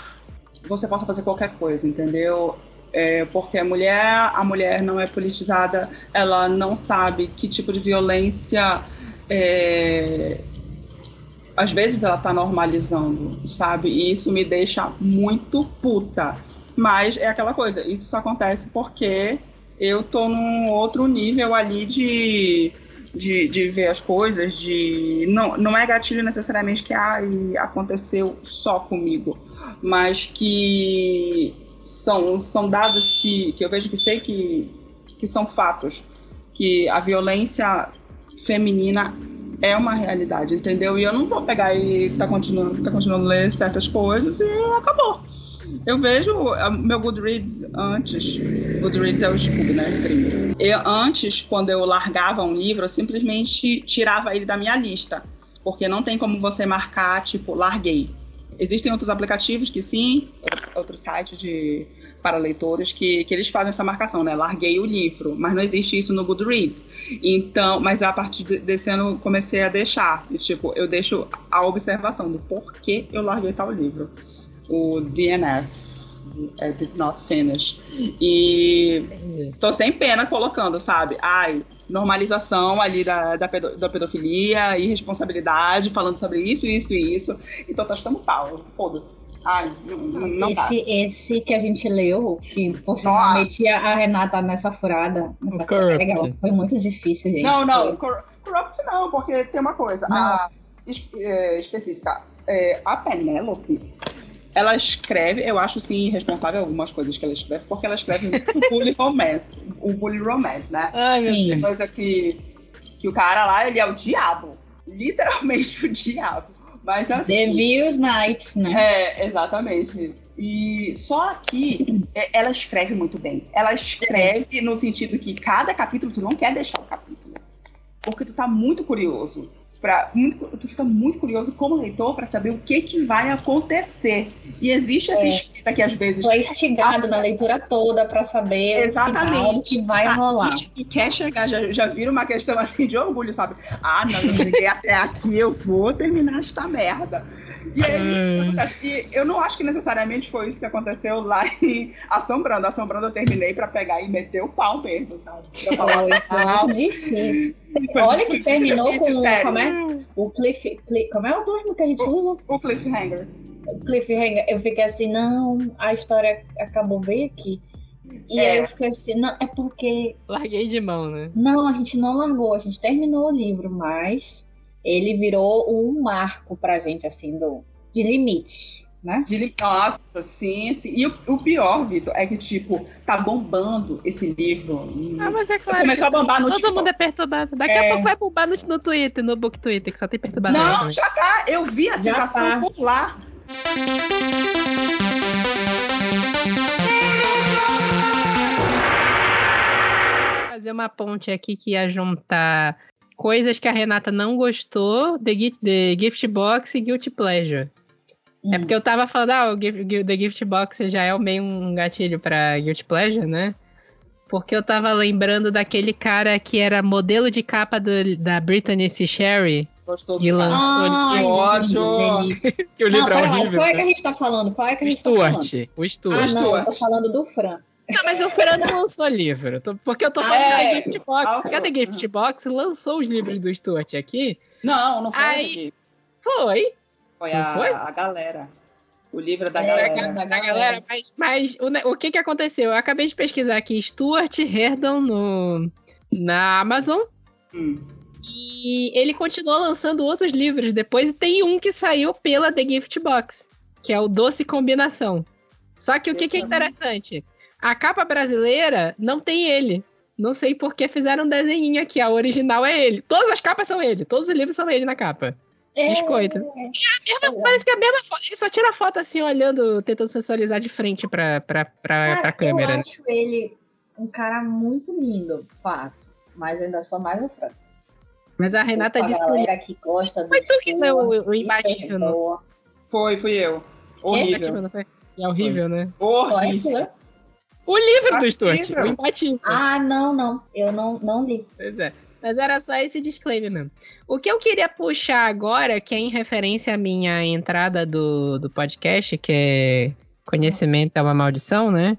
você possa fazer qualquer coisa, entendeu? É, porque a mulher, a mulher não é politizada, ela não sabe que tipo de violência é, às vezes ela tá normalizando, sabe? E isso me deixa muito puta. Mas é aquela coisa, isso só acontece porque eu tô num outro nível ali de, de, de ver as coisas, de. Não, não é gatilho necessariamente que ah, aconteceu só comigo, mas que são, são dados que, que eu vejo que sei que, que são fatos. Que a violência feminina é uma realidade, entendeu? E eu não vou pegar e tá continuando, tá continuando a ler certas coisas e acabou. Eu vejo meu Goodreads antes. Goodreads é o Scooby, né? Eu, antes, quando eu largava um livro, eu simplesmente tirava ele da minha lista. Porque não tem como você marcar, tipo, larguei. Existem outros aplicativos que sim, outros, sites de, para leitores que, que eles fazem essa marcação, né? Larguei o livro, mas não existe isso no Goodreads. Então, mas a partir desse ano comecei a deixar. E, tipo, eu deixo a observação do porquê eu larguei tal livro. O DNF. É, did not finish. E Entendi. tô sem pena colocando, sabe? Ai, normalização ali da, da, pedo, da pedofilia, irresponsabilidade, falando sobre isso, isso e isso. Então tá chutando pau. Foda-se. Ai, não, não
esse, esse que a gente leu, que possivelmente a Renata nessa furada, nessa legal, foi muito difícil, gente.
Não, não, foi... Corrupt não, porque tem uma coisa. Não. A, é, específica. É, a Penélope, ela escreve, eu acho sim responsável algumas coisas que ela escreve, porque ela escreve o bully romance, o bully romance, né?
Ai, sim.
Coisa que, que o cara lá, ele é o diabo. Literalmente o diabo. Mas assim.
Devil's Night, né?
É, exatamente. E só que é, ela escreve muito bem. Ela escreve no sentido que cada capítulo tu não quer deixar o capítulo. Porque tu tá muito curioso pra, muito, tu fica muito curioso como leitor para saber o que, que vai acontecer. E existe essa é. escrita que às vezes.
Foi instigado na leitura toda para saber
Exatamente.
o que vai rolar.
E quer chegar, já, já vira uma questão assim de orgulho, sabe? Ah, não, eu cheguei até aqui, eu vou terminar esta merda. E E eu não acho que necessariamente foi isso que aconteceu lá em Assombrando. Assombrando eu terminei pra pegar e meter o pau mesmo, sabe?
Foi, foi muito difícil. Foi Olha que terminou difícil, com sério. como é? O cliff, cliff, Como é o termo que a gente
o,
usa?
O cliffhanger.
Cliffhanger. Eu fiquei assim, não, a história acabou bem aqui. E é. aí eu fiquei assim, não, é porque.
Larguei de mão, né?
Não, a gente não largou, a gente terminou o livro, mas ele virou um marco pra gente, assim, do, de limite. Né?
De, nossa, sim, sim. E o, o, pior, Vitor, é que, tipo, tá bombando esse livro.
Ah, mas é claro.
Começou a bombar no
Todo TikTok. mundo é perturbado. Daqui é... a pouco vai bombar no, no Twitter, no book Twitter, que só tem perturbação.
Não, também. já tá. Eu vi a citação tá. por lá.
Fazer uma ponte aqui que ia juntar coisas que a Renata não gostou, The Gift, The Gift Box e Guilty Pleasure. É hum. É porque eu tava falando, ah, o The Gift Box já é meio um gatilho pra Guilty Pleasure, né? Porque eu tava lembrando daquele cara que era modelo de capa do, da Brittany C. Sherry.
Gostou
e lançou
Ai, ódio.
que o livro não, é
horrível. Qual é que a gente tá falando? Qual é que a gente Stuart, tá falando?
O Stuart.
Ah, não, eu tô falando do Fran.
Não, mas o Fernando lançou livro. Porque eu tô falando ah, é. da Gift Box. Porque a The Gift Box lançou os livros do Stuart aqui.
Não, não foi Aí...
Foi.
Foi, a, foi a galera. O livro da é, galera.
Da, da galera. Mas, mas o, o que que aconteceu? Eu acabei de pesquisar aqui Stuart Herdon no, na Amazon.
Hum.
E ele continuou lançando outros livros depois. E tem um que saiu pela The Gift Box. Que é o Doce Combinação. Só que o que, que é interessante? A capa brasileira não tem ele. Não sei por que fizeram um desenho aqui. A original é ele. Todas as capas são ele. Todos os livros são ele na capa. É, Biscoito. É, é mesma, parece que é a mesma foto. Ele só tira foto assim, olhando, tentando sensualizar de frente pra, pra, pra, pra câmera.
Eu acho ele um cara muito lindo, fato. Mas ainda sou mais o Franco.
Mas a Renata a disse
que. que gosta
Foi tu que leu o, o imbatível?
Foi, fui eu. Horrível.
É, é horrível,
foi.
né?
Horrível.
O livro do Stuart, o imbatível.
Ah, não, não. Eu não, não li.
Pois é. Mas era só esse disclaimer mesmo. O que eu queria puxar agora, que é em referência à minha entrada do, do podcast, que é Conhecimento é uma Maldição, né?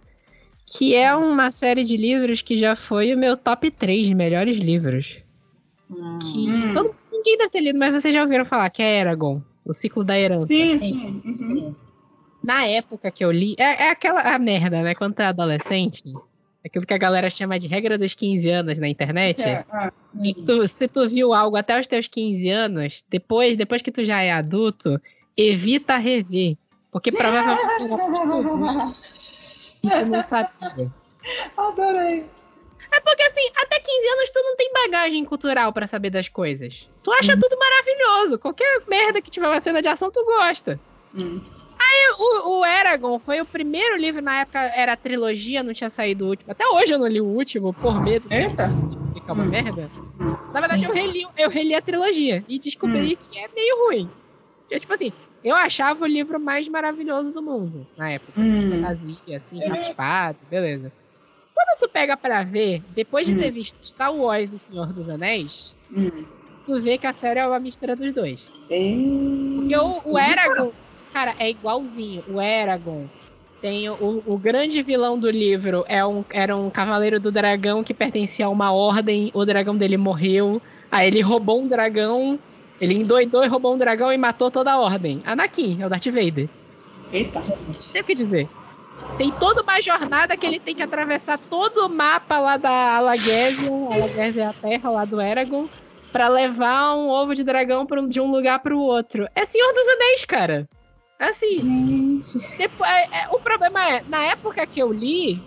Que é uma série de livros que já foi o meu top 3 de melhores livros.
Hum.
Que todo- ninguém deve ter lido, mas vocês já ouviram falar, que é Eragon, o ciclo da herança.
Sim,
Sim,
sim. uhum.
Sim.
Na época que eu li, é, é aquela a merda, né? Quando tu é adolescente, aquilo que a galera chama de regra dos 15 anos na internet.
É, ah,
E Se tu, se tu viu algo até os teus 15 anos, depois, depois que tu já é adulto, evita rever. Porque provavelmente era e tu não sabia.
Adorei.
É porque assim, até 15 anos tu não tem bagagem cultural pra saber das coisas. Tu acha tudo maravilhoso. Qualquer merda que tiver uma cena de ação, tu gosta.
Hum.
O, o Eragon foi o primeiro livro, na época era a trilogia, não tinha saído o último. Até hoje eu não li o último, por medo de
Eita.
ficar uma
Hum.
merda. Na verdade,
Sim.
eu reli, eu reli a trilogia e descobri que é meio ruim. Tipo assim, eu achava o livro mais maravilhoso do mundo na época.
Hum.
Fantasia, assim, raspado, beleza. Quando tu pega pra ver, depois de
Hum.
ter visto Star Wars e Senhor dos Anéis,
Hum.
tu vê que a série é uma mistura dos dois.
Ei.
Porque o, o Eragon, cara, é igualzinho. O Eragon tem o, o grande vilão do livro é um, era um cavaleiro do dragão que pertencia a uma ordem. O dragão dele morreu. Aí ele roubou um dragão. Ele endoidou e roubou um dragão e matou toda a ordem. Anakin, é o Darth Vader.
Eita.
Tem o que dizer. Tem toda uma jornada que ele tem que atravessar todo o mapa lá da Alagésia. Alagésia é a terra lá do Eragon. Pra levar um ovo de dragão um- de um lugar pro outro. É Senhor dos Anéis, cara. Assim, depois, é, é, o problema é, na época que eu li,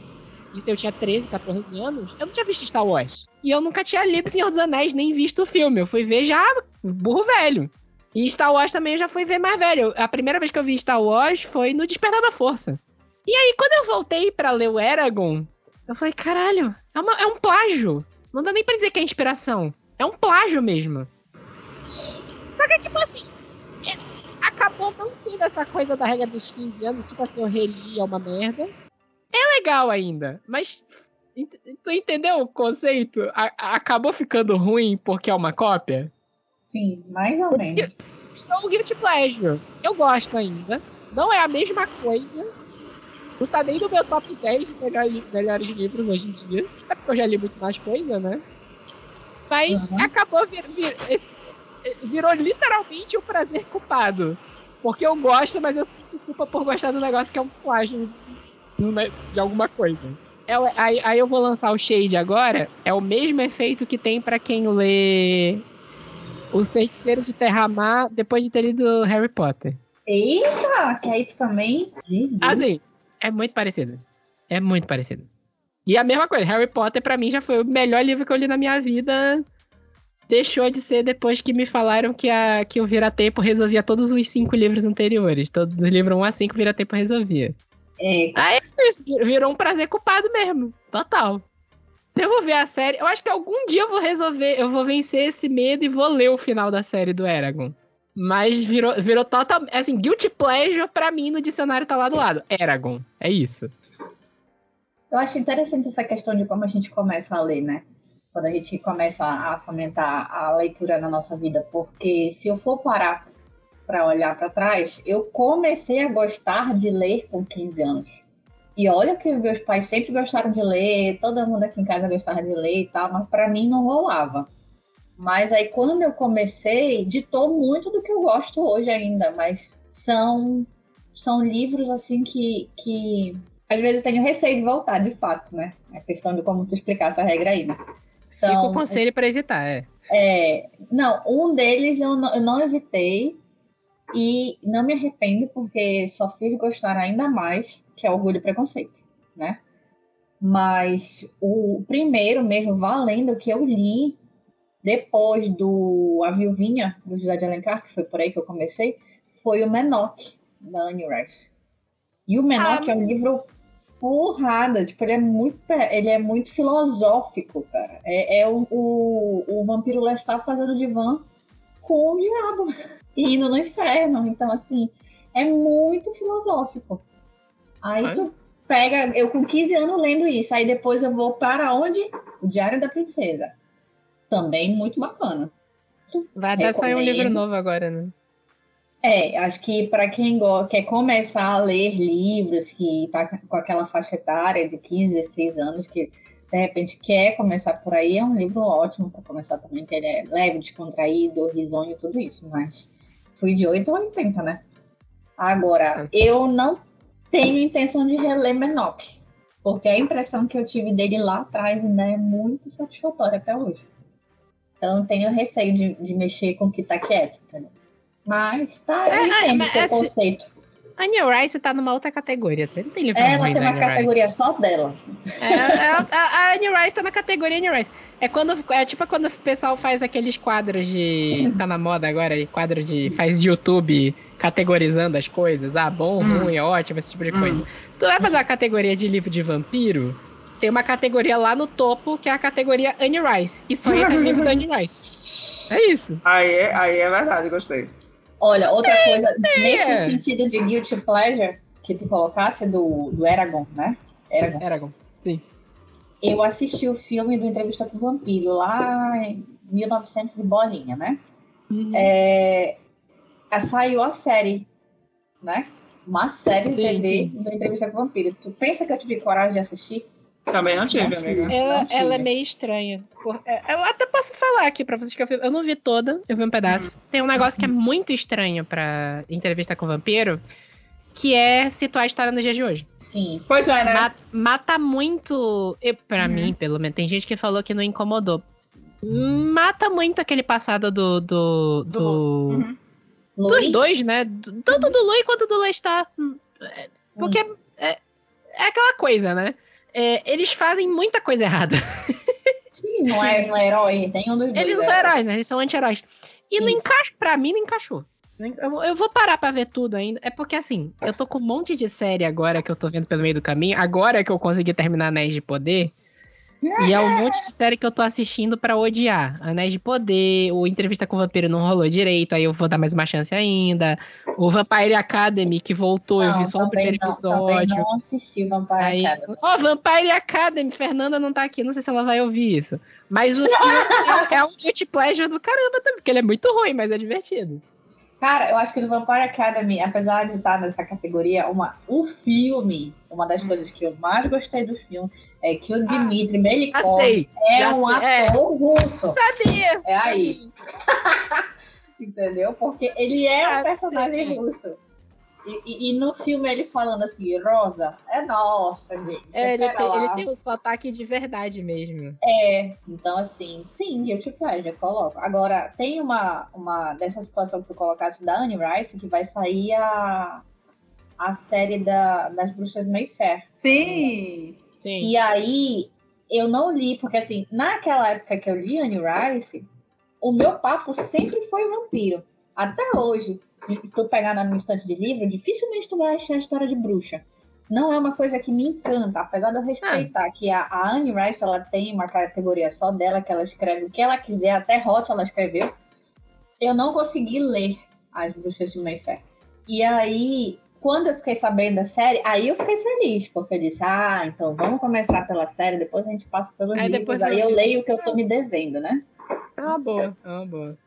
isso eu tinha 13, 14 anos, eu não tinha visto Star Wars. E eu nunca tinha lido Senhor dos Anéis, nem visto o filme. Eu fui ver já burro velho. E Star Wars também eu já fui ver mais velho. A primeira vez que eu vi Star Wars foi no Despertar da Força. E aí, quando eu voltei pra ler o Eragon, eu falei, caralho, é, uma- é um plágio. Não dá nem pra dizer que é inspiração. É um plágio mesmo. Só que, tipo assim, acabou não sendo essa coisa da regra dos 15 anos, tipo assim, eu reli, é uma merda. É legal ainda, mas ent- tu entendeu o conceito? A- acabou ficando ruim porque é uma cópia?
Sim, mais ou menos.
Virou um Guilty Pleasure. Eu gosto ainda. Não é a mesma coisa. Não tá nem no meu top 10 de melhores, melhores livros hoje em dia. É porque eu já li muito mais coisa, né? Mas
Uhum.
acabou vir, vir- esse- virou literalmente um prazer culpado. Porque eu gosto, mas eu sinto culpa por gostar do negócio que é um plágio de uma- de alguma coisa. É o- aí, aí eu vou lançar o Shade agora. É o mesmo efeito que tem pra quem lê Os Feiticeiros de Terramar depois de ter lido Harry Potter.
Eita, que aí tu também. Jesus.
Assim, é muito parecido. É muito parecido. E a mesma coisa, Harry Potter pra mim já foi o melhor livro que eu li na minha vida. Deixou de ser depois que me falaram que, a, que o Vira-Tempo resolvia todos os cinco livros anteriores. Todos os livros 1 a 5 o Vira-Tempo resolvia.
É,
Aí isso virou um prazer culpado mesmo. Total. Eu vou ver a série. Eu acho que algum dia eu vou resolver. Eu vou vencer esse medo e vou ler o final da série do Eragon. Mas virou, virou total. Assim, Guilty Pleasure pra mim no dicionário tá lá do lado. Eragon. É isso.
Eu acho interessante essa questão de como a gente começa a ler, né? Quando a gente começa a fomentar a leitura na nossa vida, porque se eu for parar para olhar para trás, eu comecei a gostar de ler com 15 anos. E olha que meus pais sempre gostaram de ler, todo mundo aqui em casa gostava de ler e tal, mas para mim não rolava. Mas aí quando eu comecei, ditou muito do que eu gosto hoje ainda, mas são são livros assim que, que às vezes eu tenho receio de voltar, de fato, né? É questão de como tu explicar essa regra aí, né?
Fica o conselho pra evitar, é.
é, não, um deles eu não, eu não evitei e não me arrependo porque só fiz gostar ainda mais, que é Orgulho e Preconceito, né? Mas o primeiro mesmo, valendo, que eu li depois do A Viuvinha, do José de Alencar, que foi por aí que eu comecei, foi o Menoch, da Anne Rice. E o Menoch
Ah,
é um livro porrada, tipo, ele é muito, ele é muito filosófico, cara. É, é o, o, o vampiro Lestat fazendo divã com o diabo e indo no inferno. Então, assim, é muito filosófico. Aí
Olha.
tu pega, eu com 15 anos lendo isso, aí depois eu vou para onde? O Diário da Princesa. Também muito bacana.
Vai até sair um livro novo agora, né?
É, acho que para quem quer começar a ler livros, que tá com aquela faixa etária de 15, 16 anos, que de repente quer começar por aí, é um livro ótimo para começar também, que ele é leve, descontraído, risonho, tudo isso, mas fui de 8 a 80, né? Agora, eu não tenho intenção de reler Menop, porque a impressão que eu tive dele lá atrás ainda é muito satisfatória até hoje. Então, tenho receio de, de mexer com o que tá quieto? Mas tá, eu
É, é,
entendo
mas
o seu
assim,
conceito.
Annie Rice tá numa outra categoria. Não tem livro
Ela
ruim
tem uma
Anne Rice.
categoria só dela.
É, é, a, a Annie Rice tá na categoria Annie Rice. É, quando, é tipo quando o pessoal faz aqueles quadros de. Tá na moda agora, e quadro de. faz YouTube categorizando as coisas. Ah, bom,
Hum.
ruim, ótimo, esse tipo de
Hum.
coisa. Tu vai fazer a categoria de livro de vampiro? Tem uma categoria lá no topo que é a categoria Annie Rice. E só entra livro da Annie Rice. É isso.
Aí, é- aí é verdade, gostei.
Olha, outra coisa, nesse
é.
sentido de guilty pleasure que tu colocasse do, do Eragon, né? Eragon.
Eragon.
Eu assisti o filme do Entrevista com o Vampiro lá em 1900 e bolinha, né? É, a- saiu a série, né? Uma série de
Sim,
TV do Entrevista com o Vampiro. Tu pensa que eu tive coragem de assistir?
Também não tive,
Não tive.
amiga.
Ela,
Não tive.
ela é meio estranha. É, Eu até posso falar aqui pra vocês que eu, vi- eu não vi toda, eu vi um pedaço. Tem um negócio que é muito estranho pra entrevista com o vampiro, que é situar a história no dia de hoje.
Sim.
Pois é, né?
Ma- mata muito. Pra
Uhum.
mim, pelo menos, tem gente que falou que não incomodou. Mata muito aquele passado do. do, do-
Uhum.
dos dois, né? Do- Tanto do Lui quanto do Lestat. Porque é, é aquela coisa, né? É, eles fazem muita coisa errada.
Sim, não é herói, tem um dos.
Eles não são heróis, né? Eles são anti-heróis. E não encaixa, pra mim não encaixou. Eu, eu vou parar pra ver tudo ainda. É porque assim, eu tô com um monte de série agora que eu tô vendo pelo meio do caminho. Agora que eu consegui terminar Anéis de Poder. E é um monte de série que eu tô assistindo pra odiar. Anéis de Poder, o Entrevista com o Vampiro não rolou direito, aí eu vou dar mais uma chance ainda. O Vampire Academy, que voltou, eu
Não,
vi só o primeiro
não,
episódio.
não assisti Vampire
Aí,
Academy.
ó, Vampire Academy, Fernanda não tá aqui, não sei se ela vai ouvir isso. Mas o filme é um guilty pleasure do caramba também, porque ele é muito ruim, mas é divertido.
Cara, eu acho que no Vampire Academy, apesar de estar nessa categoria, uma, o filme, uma das coisas que eu mais gostei do filme é que o Dmitry
Já
Melikov
sei,
é
já
um
sei, é.
ator russo.
sabia.
É aí, entendeu? Porque ele é
Ah,
um personagem
sim.
russo. E, e- e no filme ele falando assim, Rosa, é nossa, gente.
É, ele, tem,
lá.
ele tem um sotaque de verdade mesmo.
É, então assim, sim, Guilty Pleasure, coloco. Agora, tem uma, uma dessa situação que tu colocasse da Anne Rice, que vai sair a, a série da, das Bruxas Mayfair.
Sim.
Sim.
E aí, eu não li, porque assim, naquela época que eu li Anne Rice, o meu papo sempre foi vampiro. Até hoje, se tu pegar na minha estante de livro, dificilmente tu vai achar a história de bruxa. Não é uma coisa que me encanta, apesar de eu respeitar que a, a Anne Rice ela tem uma categoria só dela, que ela escreve o que ela quiser, até Hot ela escreveu. Eu não consegui ler as bruxas de Mayfair. E aí, quando eu fiquei sabendo da série, aí eu fiquei feliz, porque eu disse, ah, então vamos começar pela série, depois a gente passa pelos
Aí
livros,
depois
aí
eu-
eu leio o que eu tô me devendo, né?
É uma boa, é uma boa.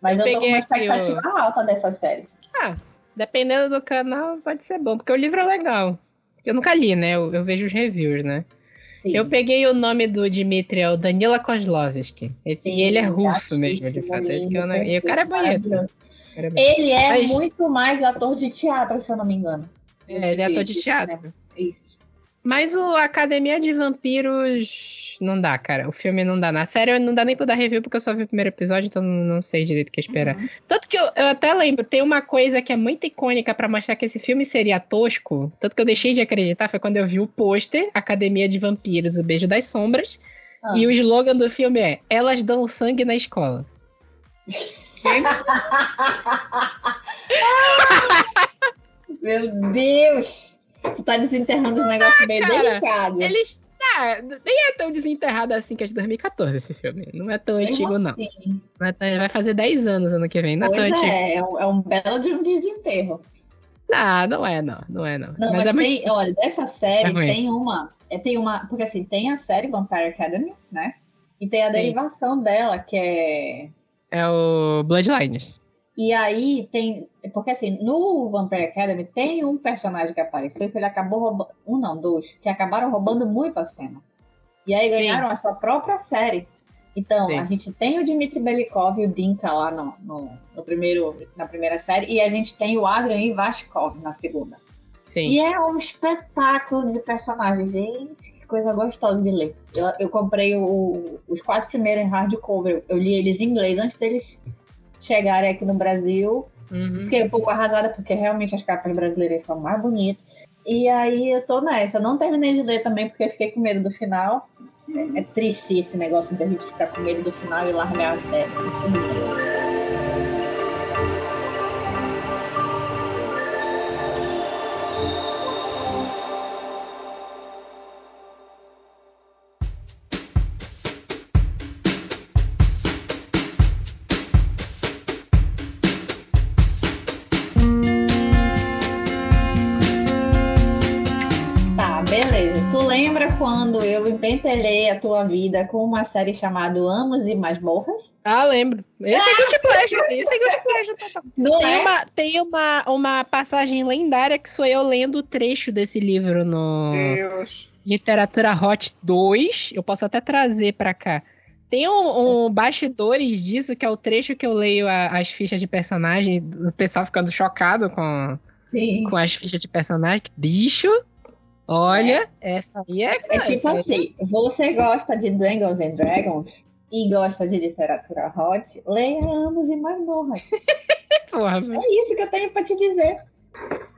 Mas
Eu
eu, tô com
peguei
uma
aqui
expectativa alta dessa série.
Ah, dependendo do canal, pode ser bom, porque o livro é legal. Eu nunca li, né? Eu, eu vejo os reviews, né?
Sim.
Eu peguei o nome do Dmitry, é o Danila Kozlovsky. Esse,
Sim,
e ele é russo mesmo, de fato.
lindo,
E o cara é bonito.
Ele é
Mas-
muito mais ator de teatro, se eu não me engano.
É, ele é ator de teatro.
Isso.
Mas o Academia de Vampiros não dá, cara. O filme não dá. Na série não dá nem pra dar review, porque eu só vi o primeiro episódio, então não não sei direito o que esperar.
Uhum.
Tanto que eu, eu até lembro, tem uma coisa que é muito icônica pra mostrar que esse filme seria tosco. Tanto que eu deixei de acreditar foi quando eu vi o pôster Academia de Vampiros, O Beijo das Sombras.
Ah.
E o slogan do filme é Elas dão sangue na escola.
Meu Deus! Você tá desenterrando os negócios meio
cara,
delicados.
Eles. Ah, nem é tão desenterrado assim que é de 2014 esse filme. Não é tão
Mesmo
antigo, não.
assim.
Não é tão- Vai fazer 10 anos ano que vem. Não é tão
Pois
antigo.
é, é um, é um belo de um desenterro.
Ah, não é, não. Não é, não.
Não,
mas,
mas,
é muito.
tem, olha, dessa série
É
tem uma. É, tem uma. Porque assim, tem a série Vampire Academy, né? E tem a
Sim.
derivação dela, que é.
É o Bloodlines.
E aí tem. Porque assim, no Vampire Academy tem um personagem que apareceu que ele acabou roubando. Um não, dois, que acabaram roubando muito a cena. E aí ganharam Sim. a sua própria série. Então, Sim. a gente tem o Dmitry Belikov e o Dinka lá no, no, no, primeiro, na primeira série, e a gente tem o Adrian Ivashkov na segunda. Sim. E é um espetáculo de personagens. Gente, que coisa gostosa de ler. Eu, eu comprei o, os quatro primeiros em hardcover. Eu li eles em inglês antes deles chegarem aqui no Brasil. Uhum. Fiquei um pouco arrasada, porque realmente as capas brasileiras são mais bonitas. E aí eu tô nessa. Não terminei de ler também, porque fiquei com medo do final. É, é triste esse negócio de a gente ficar com medo do final e largar a série. Empentelhei a tua vida com uma série chamada Amos e Masmorras?
Ah, lembro. Esse é Guilty Pleasure. Esse é Guilty Pleasure. Não tem é? uma, tem uma, uma passagem lendária que sou eu lendo o trecho desse livro no Deus. Literatura Hot 2. Eu posso até trazer pra cá. Tem um, um bastidores disso, que é o trecho que eu leio a, as fichas de personagem, o pessoal ficando chocado com, com as fichas de personagem. Bicho, Olha, é. essa aí é.
É tipo assim: você gosta de Dungeons and Dragons e gosta de literatura hot, leia Anos e Masmorras. É isso que eu tenho para te dizer.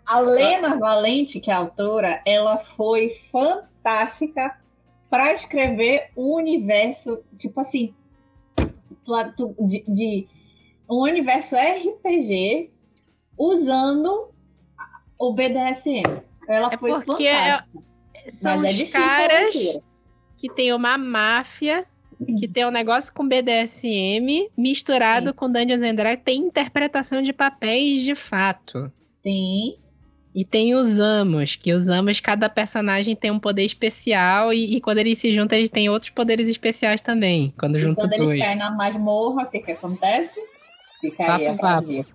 A Lena Valente, que é a autora, ela foi fantástica para escrever um universo, tipo assim, de, de um universo RPG usando o BDSM. Ela é foi porque é,
são é os caras que tem uma máfia que tem um negócio com BDSM misturado Sim. com Dungeons and Dragons, tem interpretação de papéis de fato.
Sim.
E tem os amos, que os amos, cada personagem tem um poder especial e, e quando eles se juntam, eles têm outros poderes especiais também. Quando juntam
Quando eles caem na masmorra, o que que acontece? Fica aí
vapo, a vapo.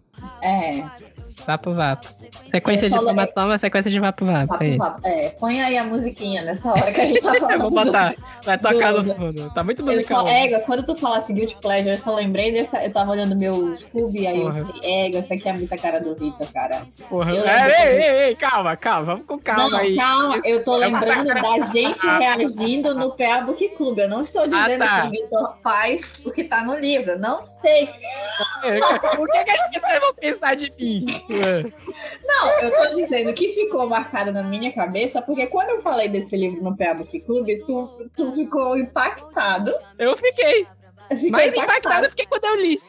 É. Vapo Vapo. Sequência de Toma Toma, sequência de Vapo Vapo.
Vapo, vapo. É, põe aí a musiquinha nessa hora que a gente tá falando.
eu vou botar. Vai tocar no fundo. Tá muito musical.
Eu só, quando tu falasse Guilty Pleasure, eu só lembrei dessa. Eu tava olhando meu Scooby, aí Porra. eu falei, essa aqui é muita cara do Vitor, cara.
Porra. É, ei, ei, ei, calma, calma, vamos com calma não, aí.
Calma, eu tô lembrando da gente reagindo no PA Book Club. Eu não estou dizendo ah, tá. que o Vitor faz o que tá no livro. Não sei.
Por que, que, que vocês vão pensar de mim?
Não, eu tô dizendo que ficou marcado na minha cabeça, porque quando eu falei desse livro no PA Book Club, tu, tu ficou impactado.
Eu fiquei. Mais impactado. impactado fiquei quando eu li.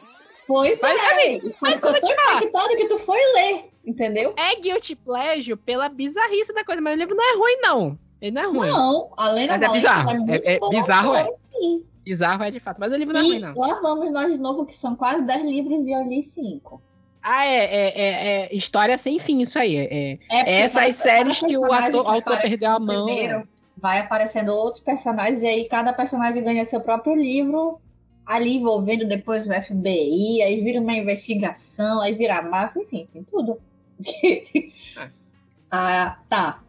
Pois mas, é. Assim, mas eu te impactado que tu foi ler, entendeu?
É guilty pleasure pela bizarrice da coisa, mas o livro não é ruim, não. Ele não é ruim.
Não, além da
Mas é bizarro. É, é, é bizarro, é. Sim. Bizarro é de fato, mas o livro não é ruim, não.
Lá vamos nós de novo, que são quase 10 livros e eu li 5.
Ah, é, é, é, é, história sem fim isso aí. É, é essas séries que o ator, autor perdeu a mão. Primeiro,
vai aparecendo outros personagens e aí cada personagem ganha seu próprio livro ali envolvendo depois o FBI, aí vira uma investigação, aí vira máfia, enfim, tem tudo. ah, tá.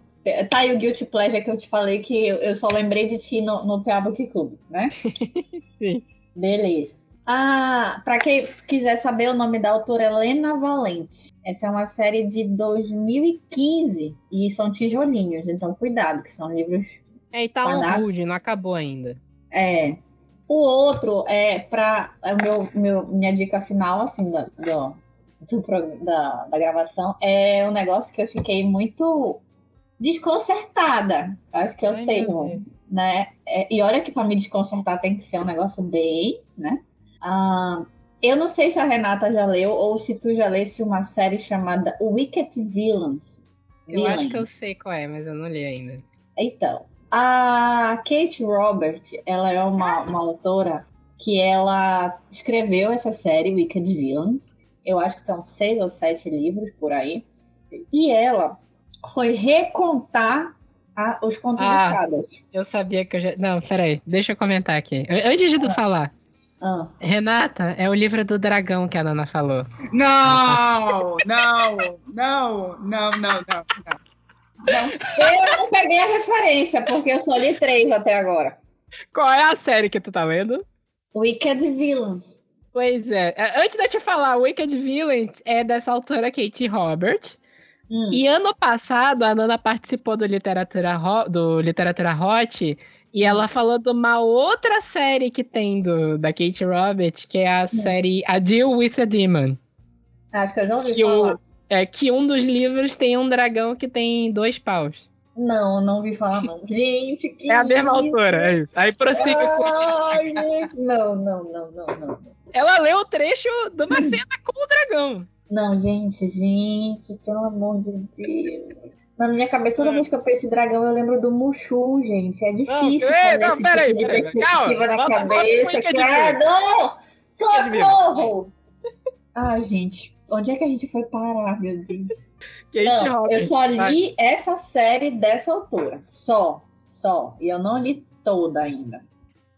Tá aí o Guilty Pleasure que eu te falei que eu, só lembrei de ti no, no Club, né?
Sim.
Beleza. Ah, para quem quiser saber, o nome da autora é Helena Valente. Essa é uma série de 2015 e são tijolinhos, então cuidado, que são livros.
É, e tá rude, não acabou ainda.
É. O outro é para é o meu, meu minha dica final assim da, do, do, da, da gravação é um negócio que eu fiquei muito desconcertada. Acho que eu Ai, tenho, né? É, e olha que para me desconcertar tem que ser um negócio bem, né? Ah, eu não sei se a Renata já leu ou se tu já lesse uma série chamada Wicked Villains.
Eu Villains. acho que eu sei qual é, mas eu não li ainda.
Então, a Kate Robert, ela é uma, uma autora que ela escreveu essa série Wicked Villains. Eu acho que são seis ou sete livros por aí. E ela foi recontar a, os contos ah, de fadas.
Eu sabia que eu já. Não, peraí, deixa eu comentar aqui. Antes de tu ah. falar,
Ah,
Renata, é o livro do dragão que a Nana falou.
Não, não, não, não, não, não, não. Não.
eu não peguei a referência, porque eu só li três até agora.
Qual é a série que tu tá lendo?
Wicked Villains.
Pois é. é, Antes de eu te falar, Wicked Villains é dessa autora Kate Robert.
Hum.
E ano passado a Nana participou do Literatura, do Literatura Hot e ela falou de uma outra série que tem do, da Kate Robert, que é a série A Deal with a Demon.
Acho que eu já ouvi
Que,
falar.
o, é, que um dos livros tem um dragão que tem dois paus.
Não, não ouvi falar, não. Gente, que
É a mesma
isso?
autora, é isso. Aí prossiga.
Ai, gente. Não, não, não, não, não.
Ela leu o trecho de uma cena com o dragão.
Não, gente, gente, pelo amor de Deus. Na minha cabeça, toda vez que eu penso em dragão, eu lembro do Mushu, gente. É difícil
Não,
fazer
não,
esse
peraí,
tipo de perspectiva
calma,
na cabeça. Credo! Socorro! Ai, gente, onde é que a gente foi parar, meu Deus?
Kate
Não, eu só li essa série dessa autora. Só. Só. E eu não li toda ainda.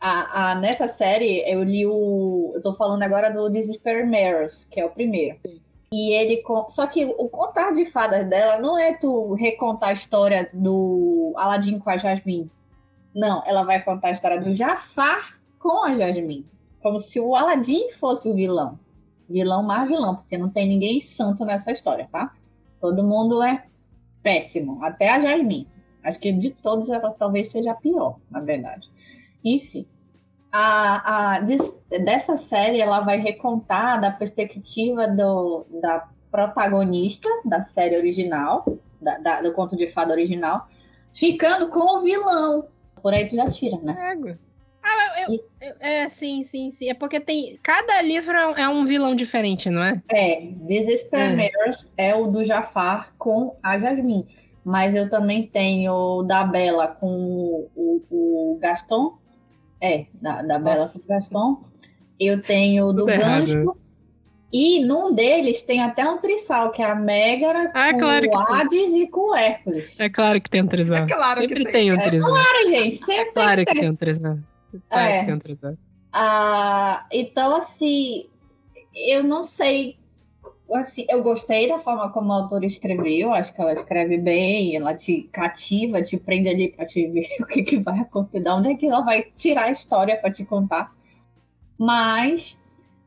A, a- nessa série, eu li o. Eu tô falando agora do Despair Mirrors, que é o primeiro. E ele. Só que o contar de fadas dela não é tu recontar a história do Aladdin com a Jasmine. Não, ela vai contar a história do Jafar com a Jasmine. Como se o Aladdin fosse o vilão. Vilão mais vilão, porque não tem ninguém santo nessa história, tá? Todo mundo é péssimo, até a Jasmine. Acho que de todos ela talvez seja a pior, na verdade. Enfim, a, a- des- dessa série ela vai recontar da perspectiva do, da protagonista da série original, da- da- do conto de fada original, ficando com o vilão. Por aí tu já tira, né?
Égua. Ah, eu, eu- eu- é, sim, sim, sim. É porque tem. Cada livro é um- é vilão diferente, não é?
É, Desesper
É.
É o do Jafar com a Jasmine. Mas eu também tenho o da Bela com o, o- o Gaston. É, da, da Bela com Gaston. Eu tenho o do
Tudo errado.
Gancho. E num deles tem até um trisal, que é a Megara
Ah,
com
claro
o
tem.
Hades e com o Hércules.
É claro que tem um trisal.
É claro que
Sempre
tem.
tem um
É
trisal.
Claro, gente, sempre
Claro que tem um trisal. Claro
É.
que tem um trisal.
Ah, então, assim, eu não sei. Assim, eu gostei da forma como a autora escreveu, acho que ela escreve bem, ela te cativa, te prende ali pra te ver o que, que vai acontecer, de onde é que ela vai tirar a história pra te contar. Mas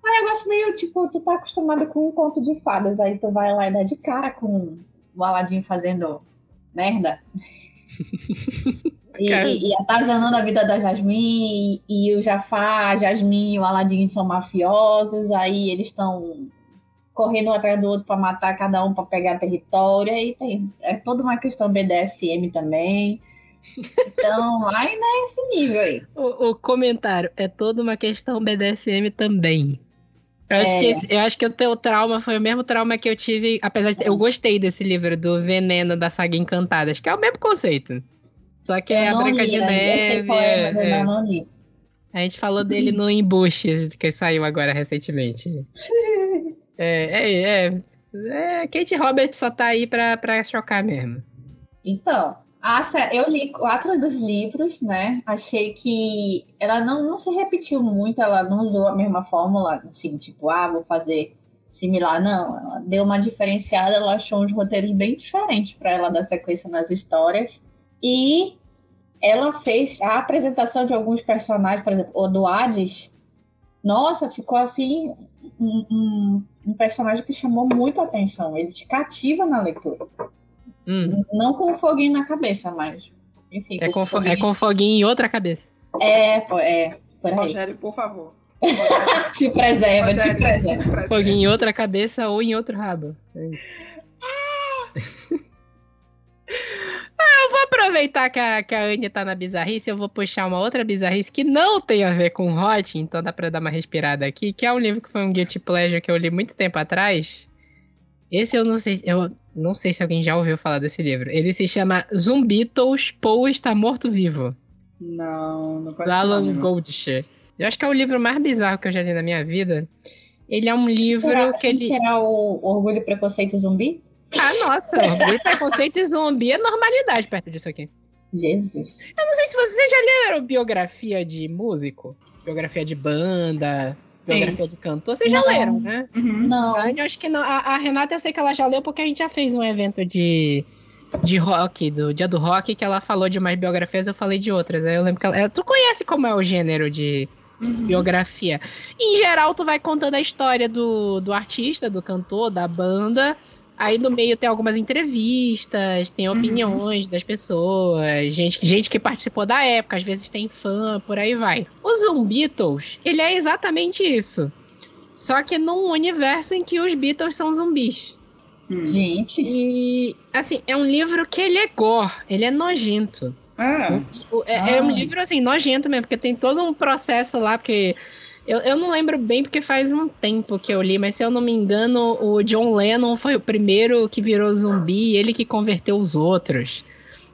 é um negócio meio tipo, tu tá acostumado com um conto de fadas, aí tu vai lá e dá de cara com o Aladdin fazendo merda. E, e, e atazanando a vida da Jasmine, e, e o Jafar, a Jasmine e o Aladdin são mafiosos, aí eles estão correndo um atrás do outro pra matar cada um pra pegar território, aí tem, é toda uma questão BDSM também. Então, aí nesse nível aí.
O, o comentário é toda uma questão BDSM também. Eu acho,
É.
que esse- eu acho que o teu trauma foi o mesmo trauma que eu tive, apesar de. Eu gostei desse livro do Veneno da Saga Encantadas, que é o mesmo conceito. Só que é
eu
a
não
Branca
li
de
ainda, eu sei
Neve.
qual é, mas eu
é.
ainda não li.
A gente falou dele no Embuste, que saiu agora recentemente. É, é, é, é, Kate Roberts só tá aí pra, pra chocar mesmo.
Então, a eu li quatro dos livros, né? Achei que ela não, não se repetiu muito, ela não usou a mesma fórmula, assim, tipo, ah, vou fazer similar. Não, ela deu uma diferenciada, ela achou uns roteiros bem diferentes para ela dar sequência nas histórias. E ela fez a apresentação de alguns personagens, por exemplo, o do Hades. Nossa, ficou assim um, um- um personagem que chamou muito a atenção. Ele te cativa na leitura.
Hum,
Não com foguinho na cabeça, mas. Enfim,
é,
com
com,
o
fo- é
foguinho.
com foguinho em outra cabeça.
É, pô, é. Por aí.
Rogério, por favor.
Te preserva, te
Rogério,
preserva.
presente.
Foguinho em outra cabeça ou em outro rabo. É. Ah, aproveitar que a, que a Anne tá na bizarrice, eu vou puxar uma outra bizarrice que não tem a ver com Hot, então dá pra dar uma respirada aqui, que é um livro que foi um guilty pleasure que eu li muito tempo atrás. Esse eu não sei, eu não sei se alguém já ouviu falar desse livro. Ele se chama Zumbitos, Poe está morto-vivo,
Não, não pode
Alan Goldshire. Eu acho que é o livro mais bizarro que eu já li na minha vida. Ele é um livro
Será,
que
sem
ele...
tirar o Orgulho e Preconceito Zumbi?
Ah, nossa, orgulho, preconceito e zumbi é normalidade perto disso aqui.
Jesus.
Eu não sei se vocês já leram biografia de músico. biografia de banda, biografia de cantor. Vocês já leram, né?
Uhum.
Não.
A Anne, eu acho que não. A, a Renata, eu sei que ela já leu porque a gente já fez um evento de, de rock, do Dia do Rock, que ela falou de umas biografias, eu falei de outras. Aí eu lembro que ela. ela- Tu conhece como é o gênero de
Uhum.
biografia? Em geral, tu vai contando a história do, do artista, do cantor, da banda. Aí no meio tem algumas entrevistas, tem
Uhum.
opiniões das pessoas, gente, gente que participou da época, às vezes tem fã, por aí vai. O Zumbeatles, ele é exatamente isso. Só que num universo em que os Beatles são zumbis.
Hum.
Gente.
E, assim, é um livro que ele é gore, ele é nojento.
Ah,
É, é um
Ah.
livro, assim, nojento mesmo, porque tem todo um processo lá, porque... Eu, eu não lembro bem porque faz um tempo que eu li, mas se eu não me engano, o John Lennon foi o primeiro que virou zumbi, ele que converteu os outros.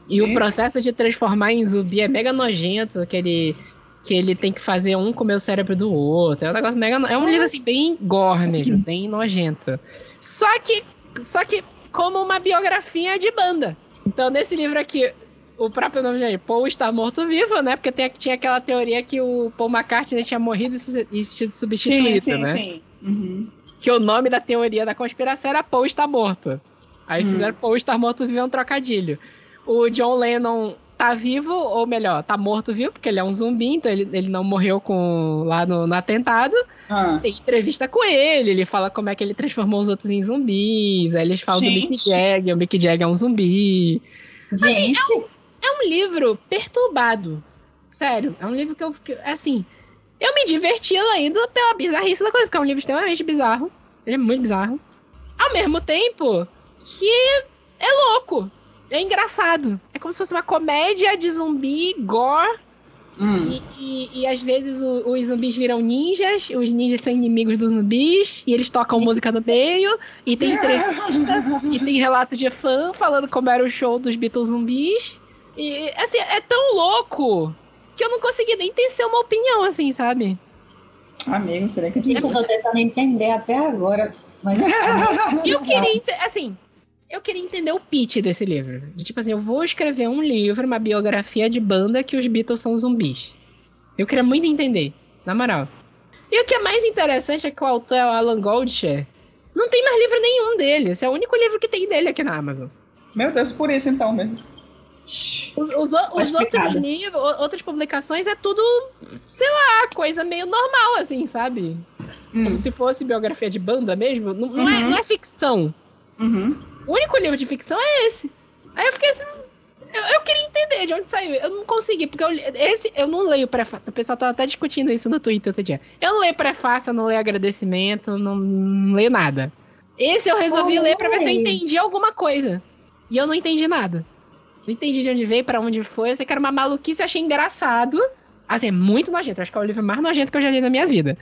E o
Eita.
processo de transformar em zumbi é mega nojento, que ele, que ele tem que fazer um comer o cérebro do outro. É um negócio mega. É um livro assim, bem gore mesmo, bem nojento. Só que, só que como uma biografia de banda. Então, nesse livro aqui, o próprio nome dele, Paul está morto-vivo, né? Porque tem, tinha aquela teoria que o Paul McCartney tinha morrido e sido
sim,
substituído,
sim,
né?
sim. Uhum.
Que o nome da teoria da conspiração era Paul está morto. Aí
Hum.
fizeram Paul estar morto-vivo é um trocadilho. O John Lennon tá vivo, ou melhor, tá morto-vivo, porque ele é um zumbi, então ele, ele não morreu com lá no, no atentado.
Ah,
Tem entrevista com ele, ele fala como é que ele transformou os outros em zumbis. Aí eles falam do Mick
Gente.
Jagger, o Mick Jagger é um zumbi.
Gente.
É um livro perturbado. Sério, é um livro que eu. que- assim, eu me diverti lendo pela bizarrice da coisa, porque é um livro extremamente bizarro. Ele é muito bizarro. Ao mesmo tempo que é louco. É engraçado. É como se fosse uma comédia de zumbi, gore.
hum.
E, e- e às vezes o- os zumbis viram ninjas, os ninjas são inimigos dos zumbis, e eles tocam música no meio, e tem entrevista, e tem relato de fã falando como era o show dos Beatles zumbis. E assim, é tão louco que eu não consegui nem tecer uma opinião, assim, sabe?
Amigo, será que eu te
eu tô tentando entender até agora. Mas.
E eu queria, assim, eu queria entender o pitch desse livro. De, tipo assim, eu vou escrever um livro, uma biografia de banda que os Beatles são zumbis. Eu queria muito entender, na moral. E o que é mais interessante é que o autor é o Alan Goldshare. Não tem mais livro nenhum dele. Esse é o único livro que tem dele aqui na Amazon.
Meu Deus, por isso então mesmo.
Os, os, os outros livros, outras publicações é tudo, sei lá, coisa meio normal, assim, sabe?
Hum.
Como se fosse biografia de banda mesmo. Não, não é,
Uhum.
não é ficção.
Uhum.
O único livro de ficção é esse. Aí eu fiquei assim. Eu, eu queria entender de onde saiu. Eu não consegui, porque eu, esse eu não leio prefácio. O pessoal tava até discutindo isso no Twitter outro dia. Eu não leio prefácio, eu não leio agradecimento, não, não leio nada. Esse eu resolvi
Oh,
ler pra ver se eu entendi alguma coisa. E eu não entendi nada. Não entendi de onde veio, pra onde foi. Eu sei que era uma maluquice, eu achei engraçado. Assim, é muito nojento. Acho que é o livro mais nojento que eu já li na minha vida.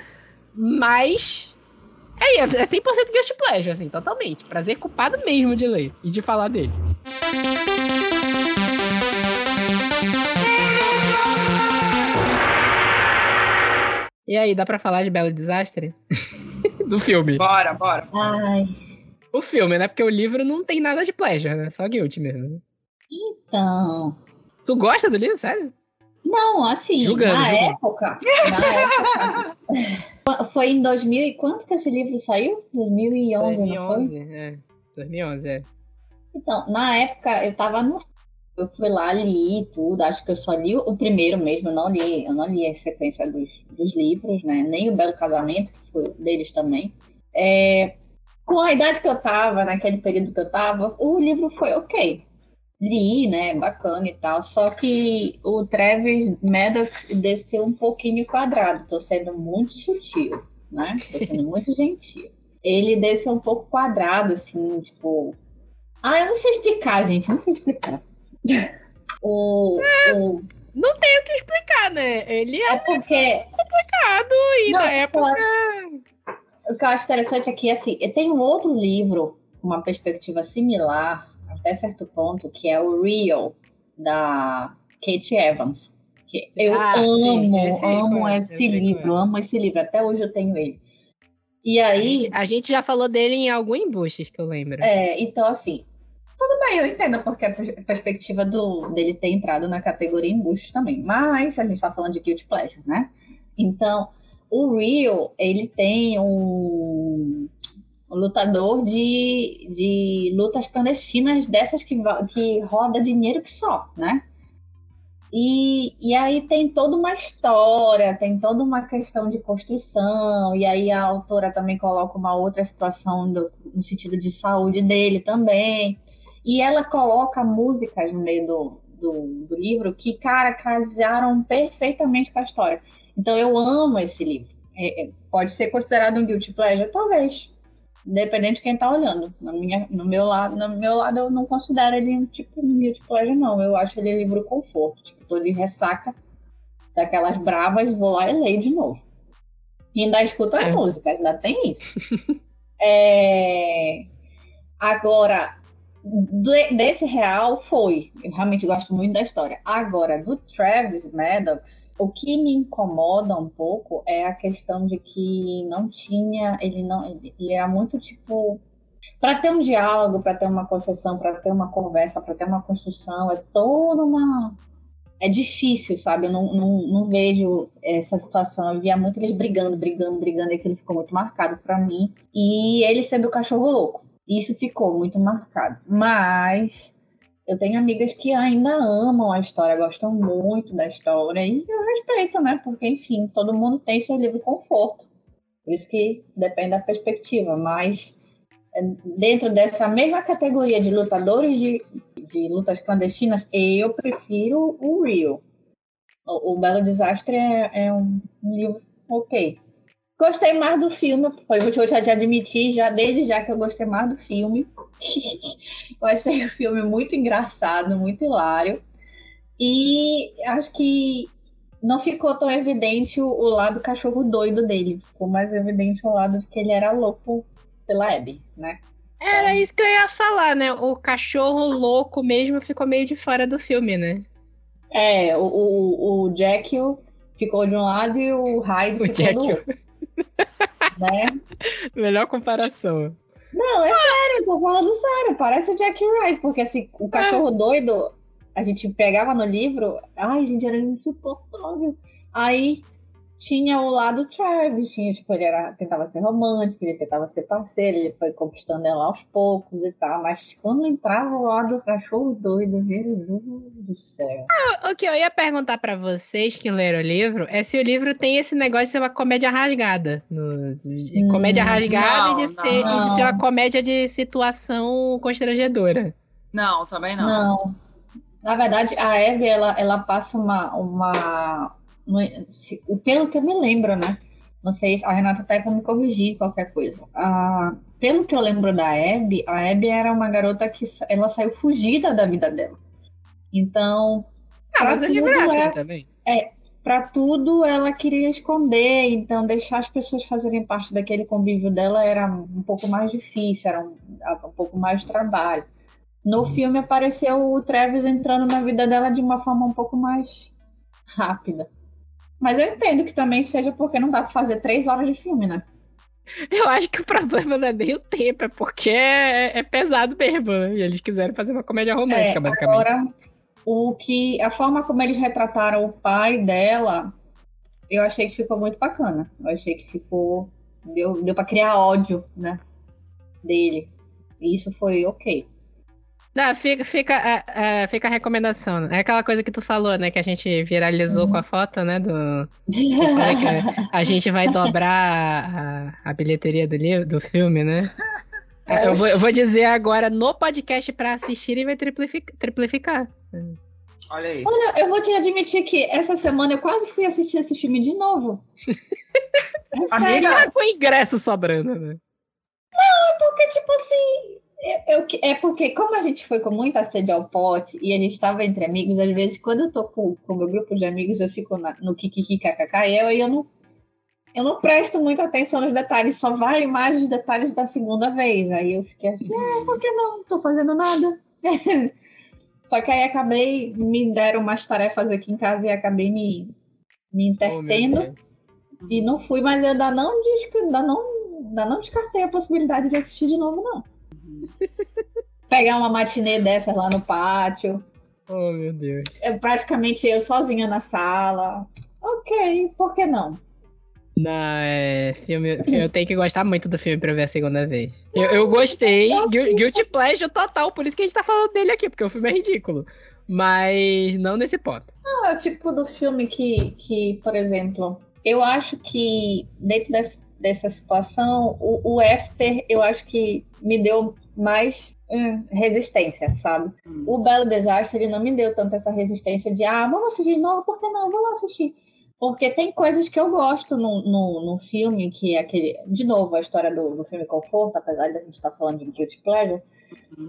Mas. É, é 100% guilty pleasure, assim, totalmente. Prazer culpado mesmo de ler e de falar dele. E aí, dá pra falar de Belo Desastre? Do filme.
Bora, bora.
Ai.
O filme, né? Porque o livro não tem nada de pleasure, né? Só guilty mesmo.
Então.
Tu gosta do livro, sério?
Não, assim,
Julgando,
na
julgando.
época. Na época. Foi em 2000 e quanto que esse livro saiu? 2011, não foi?
2011, é. 2011, é.
Então, na época eu tava no. Eu fui lá, li tudo, acho que eu só li o primeiro mesmo, eu não li, eu não li a sequência dos, dos livros, né? Nem o Belo Casamento, que foi deles também. É, com a idade que eu tava, naquele período que eu tava, o livro foi ok. Li, né? Bacana e tal. Só que o Travis Maddox desceu um pouquinho quadrado. Tô sendo muito sutil, né? Tô sendo muito gentil. Ele desceu um pouco quadrado, assim, tipo. Ah, eu não sei explicar, gente. eu Não sei explicar. O, o,
Não tem o que explicar, né? Ele é
é porque
complicado e
Não,
na época.
o que eu acho interessante é que, assim, tem um outro livro com uma perspectiva similar, até certo ponto, que é o Real, da Kate Evans. Que eu
Ah,
amo,
sim,
amo
é,
esse
sei qual
livro,
é.
amo esse livro. Até hoje eu tenho ele. E
A
aí,
gente, a gente já falou dele em algum embuste que eu lembro.
é, então, assim, tudo bem, eu entendo porque a pers- perspectiva do, dele ter entrado na categoria embuste também. Mas a gente tá falando de Guilty Pleasure, né? Então, o Rio, ele tem um, um lutador de, de lutas clandestinas dessas que, que roda dinheiro que só, né? E, e aí tem toda uma história, tem toda uma questão de construção, e aí a autora também coloca uma outra situação do, no sentido de saúde dele também. E ela coloca músicas no meio do, do, do livro que, cara, casaram perfeitamente com a história. Então eu amo esse livro. É, é, pode ser considerado um guilty pleasure, talvez. Dependendo de quem tá olhando. Na minha, no, meu lado, no meu lado, eu não considero ele um tipo guilty pleasure, não. Eu acho ele livro conforto. Tipo, tô de ressaca daquelas bravas, vou lá e leio de novo. E ainda escuto as é. músicas, ainda tem isso. é... Agora, de, desse real foi. Eu realmente gosto muito da história. Agora, do Travis Maddox, o que me incomoda um pouco é a questão de que não tinha. Ele não. Ele era muito tipo. Para ter um diálogo, para ter uma concessão, para ter uma conversa, para ter uma construção, é toda uma. É difícil, sabe? Eu não, não, não vejo essa situação. Eu via muito eles brigando, brigando, brigando, e aquilo ficou muito marcado para mim. E ele sendo o cachorro louco isso ficou muito marcado. Mas eu tenho amigas que ainda amam a história, gostam muito da história, e eu respeito, né? Porque, enfim, todo mundo tem seu livre conforto. Por isso que depende da perspectiva. Mas é, dentro dessa mesma categoria de lutadores de, de lutas clandestinas, eu prefiro o Real. O, o Belo Desastre é, é um livro ok. Gostei mais do filme, vou te admitir já desde já que eu gostei mais do filme. eu achei o filme muito engraçado, muito hilário. E acho que não ficou tão evidente o, o, lado cachorro doido dele. Ficou mais evidente o lado de que ele era louco pela Abby, né?
Era então... isso que eu ia falar, né? O cachorro louco mesmo ficou meio de fora do filme, né?
É, o, o, o Jekyll ficou de um lado e o Hyde ficou Jekyll. do outro
né? Melhor comparação.
Não, é sério, tô falando sério. Parece o Jack Wright, porque assim, o cachorro é. doido, a gente pegava no livro, ai, gente, era insuportável. Aí tinha o lado Travis, tinha, tipo, ele era, tentava ser romântico, ele tentava ser parceiro, ele foi conquistando ela aos poucos e tal, mas quando entrava o lado cachorro doido, Jesus do céu.
Ah, o que eu ia perguntar para vocês que leram o livro é se o livro tem esse negócio de ser uma comédia rasgada. No, hum, comédia rasgada não, e, de ser, e de ser uma comédia de situação constrangedora.
Não, também não.
Não. Na verdade, a Eve, ela, ela passa uma, uma pelo que eu me lembro, né? Não sei, a Renata até vai me corrigir qualquer coisa. Ah, pelo que eu lembro da Abby, a Abby era uma garota que ela saiu fugida da vida dela. Então.
Ah, mas é é, também.
É, para tudo ela queria esconder, então deixar as pessoas fazerem parte daquele convívio dela era um pouco mais difícil, era um, um pouco mais trabalho. No uhum. filme apareceu o Travis entrando na vida dela de uma forma um pouco mais rápida. Mas eu entendo que também seja porque não dá pra fazer três horas de filme, né?
Eu acho que o problema não é nem o tempo, é porque é, é pesado mesmo. Né? E eles quiseram fazer uma comédia romântica, é, basicamente.
Agora, o que. A forma como eles retrataram o pai dela, eu achei que ficou muito bacana. Eu achei que ficou. Deu, deu pra criar ódio, né? Dele. E isso foi ok.
Não, fica, fica, é, é, fica a recomendação. É aquela coisa que tu falou, né? Que a gente viralizou uhum. com a foto, né? Do, a gente vai dobrar a, a, bilheteria do livro, do filme, né? É, eu vou, eu vou dizer agora no podcast para assistir e vai triplificar. triplificar.
Olha aí.
Olha, eu vou te admitir que essa semana eu quase fui assistir esse filme de novo.
É Amiga, com ingresso sobrando, né?
Não, é porque, tipo assim, eu, é porque, como a gente foi com muita sede ao pote e a gente estava entre amigos, às vezes, quando eu tô com o meu grupo de amigos, eu fico na, no kkkkkk e eu, eu não eu não presto muita atenção nos detalhes, só vai mais os detalhes da segunda vez. Aí eu fiquei assim, ah, por que não? Não tô fazendo nada. só que aí acabei, me deram umas tarefas aqui em casa e acabei me, me intertendo. Oh, e não fui, mas eu ainda não, ainda, não, ainda não descartei a possibilidade de assistir de novo, não. Pegar uma matinê dessas lá no pátio.
Oh, meu Deus.
É praticamente eu sozinha na sala. Ok, por que não?
Não, é. Filme, eu tenho que gostar muito do filme pra ver a segunda vez. Eu, eu gostei. Guil- Guilty Pleasure total, por isso que a gente tá falando dele aqui, porque o filme é ridículo. Mas não nesse ponto.
Não, é o tipo do filme que, que por exemplo, eu acho que dentro desse- dessa situação, o, o After, eu acho que me deu mais hum, resistência, sabe?
Hum.
O Belo Desastre, ele não me deu tanto essa resistência de, ah, vamos assistir de novo, por que não? Vamos assistir. Porque tem coisas que eu gosto no, no, no filme, que é aquele. De novo, a história do, do filme Conforto, apesar de a gente estar falando de Guilty Pleasure,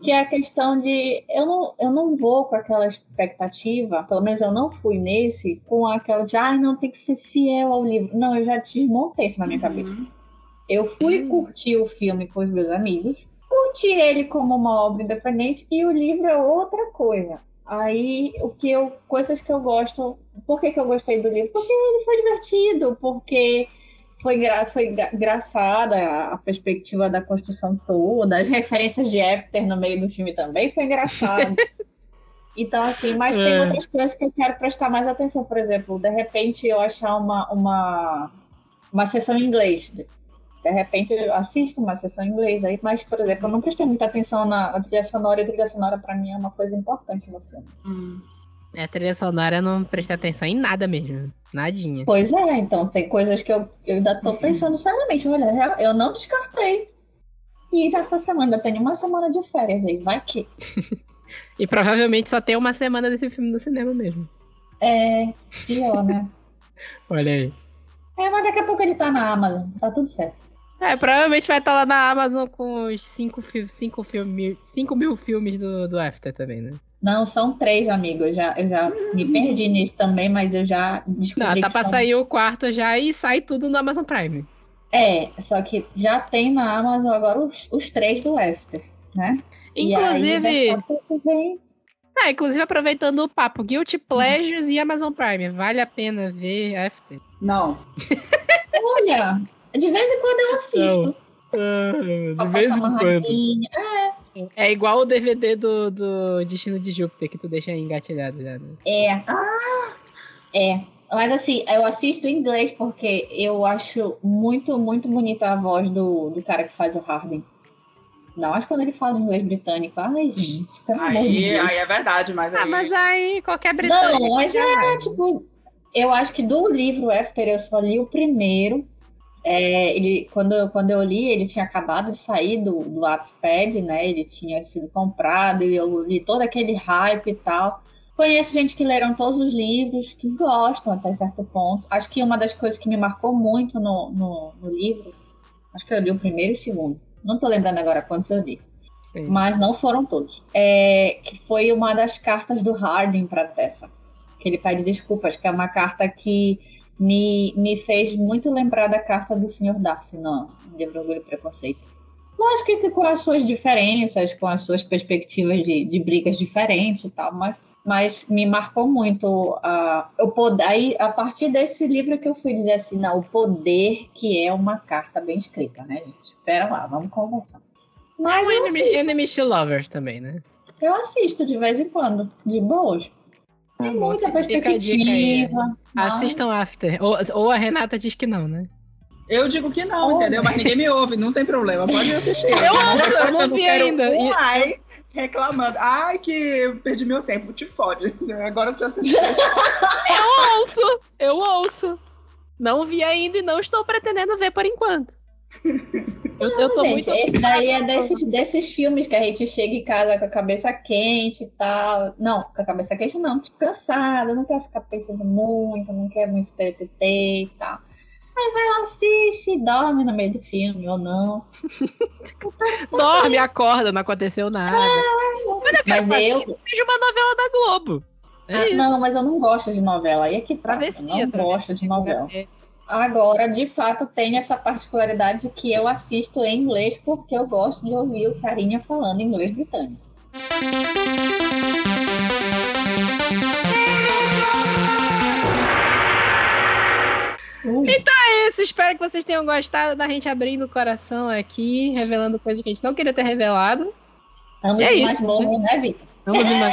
que é a questão de. Eu não, eu não vou com aquela expectativa, pelo menos eu não fui nesse, com aquela de, ai, não, tem que ser fiel ao livro. Não, eu já desmontei isso na minha cabeça.
Uhum.
Eu fui
Hum.
curtir o filme com os meus amigos, curti ele como uma obra independente e o livro é outra coisa. Aí, o que eu, coisas que eu gosto, por que, que eu gostei do livro? Porque ele foi divertido, porque foi, gra, foi gra- engraçada a, a perspectiva da construção toda, as referências de After no meio do filme também foi engraçado. Então, assim, mas tem
É.
outras coisas que eu quero prestar mais atenção. Por exemplo, de repente eu achar uma, uma, uma sessão em inglês. De repente eu assisto uma sessão em inglês aí, mas, por exemplo, eu não prestei muita atenção na, na trilha sonora, e a trilha sonora pra mim é uma coisa importante no filme.
Hum.
A trilha sonora eu não prestei atenção em nada mesmo. Nadinha.
Pois é, então tem coisas que eu, eu ainda tô
Uhum.
pensando seriamente. Olha, eu não descartei. E nessa semana, tenho uma semana de férias aí, vai que.
E provavelmente só tem uma semana desse filme no cinema mesmo.
É pior, né?
Olha aí.
É, mas daqui a pouco ele tá na Amazon, tá tudo certo.
É, provavelmente vai estar lá na Amazon com os 5 fi cinco filme, cinco mil filmes do, do After também, né?
Não, são três, amigo. Eu já, eu já me perdi nisso também, mas eu já descobri
Não, tá pra
são...
sair o quarto já e sai tudo no Amazon Prime.
É, só que já tem na Amazon agora os, os três do After, né? Aí,
Inclusive,
daqui a pouco vem...
ah, inclusive aproveitando o papo, Guilty Pleasures e Amazon Prime. Vale a pena ver After?
Não.
Olha, de vez em quando eu assisto. Só
de
passar uma rainha.
É igual o DVD do, do Destino de Júpiter, que tu deixa engatilhado já, né?
É. Ah! É. Mas assim, eu assisto em inglês porque eu acho muito, muito bonita a voz do, do cara que faz o Harden. Não, acho que quando ele fala inglês britânico. Ai, gente, pelo amor de
Aí,
Deus.
aí é verdade, mas aí.
Ah, mas aí qualquer britânico...
Não, mas é,
vai.
tipo, eu acho que do livro After eu só li o primeiro. É, ele, quando, eu- quando eu li, ele tinha acabado de sair do, do Wattpad, né? Ele tinha sido comprado e eu li todo aquele hype e tal. Conheço gente que leram todos os livros, que gostam até certo ponto. Acho que uma das coisas que me marcou muito no, no, no livro, acho que eu li o primeiro e o segundo. Não tô lembrando agora quantos eu li
Sim.
mas não foram todos. É, que foi uma das cartas do Harding para Tessa, que ele pede desculpas, que é uma carta que me, me fez muito lembrar da carta do Sr. Darcy no livro Orgulho e Preconceito. Lógico que com as suas diferenças, com as suas perspectivas de, de brigas diferentes e tal, mas, mas me marcou muito a, o poder. Aí, a partir desse livro que eu fui dizer assim, não, o poder que é uma carta bem escrita, né, gente? Espera lá, vamos conversar. Mas
O
eu
Enemy, Enemy Lovers também, né?
eu assisto de vez em quando, de boas.
Tá
Tem muita
dica
perspectiva. mas-
Assistam After. Ou, ou a Renata diz que não, né?
Eu digo que não,
Olha.
entendeu? Mas ninguém me ouve, não tem problema. Pode assistir.
Eu ouço, eu não vi ainda.
Ai reclamando. Ai, que eu perdi meu tempo. Te fode. Agora eu preciso assistir.
Eu ouço, eu ouço. Não vi ainda e não estou pretendendo ver por enquanto. Eu, eu tô
Gente,
muito.
esse daí é desses, desses filmes que a gente chega em casa com a cabeça quente e tal. Não, com a cabeça quente não, tipo, cansada, não quer ficar pensando muito, não quer muito TTT e tal. Aí vai lá, assiste, dorme no meio do filme ou não.
Dorme, acorda, não aconteceu nada. Mas eu quero
Mas eu-
veja uma novela da Globo. É
Ah, não, mas eu não gosto de novela. Aí é que
Travessia,
não gosto de novela.
travessia.
Agora, de fato, tem essa particularidade que eu assisto em inglês porque eu gosto de ouvir o carinha falando inglês britânico. Ui,
É isso, espero que vocês tenham gostado da gente abrindo o coração aqui, revelando coisas que a gente não queria ter revelado.
Vamos
é
de mais
isso,
novo, né, Vitor?
Vamos imaginar.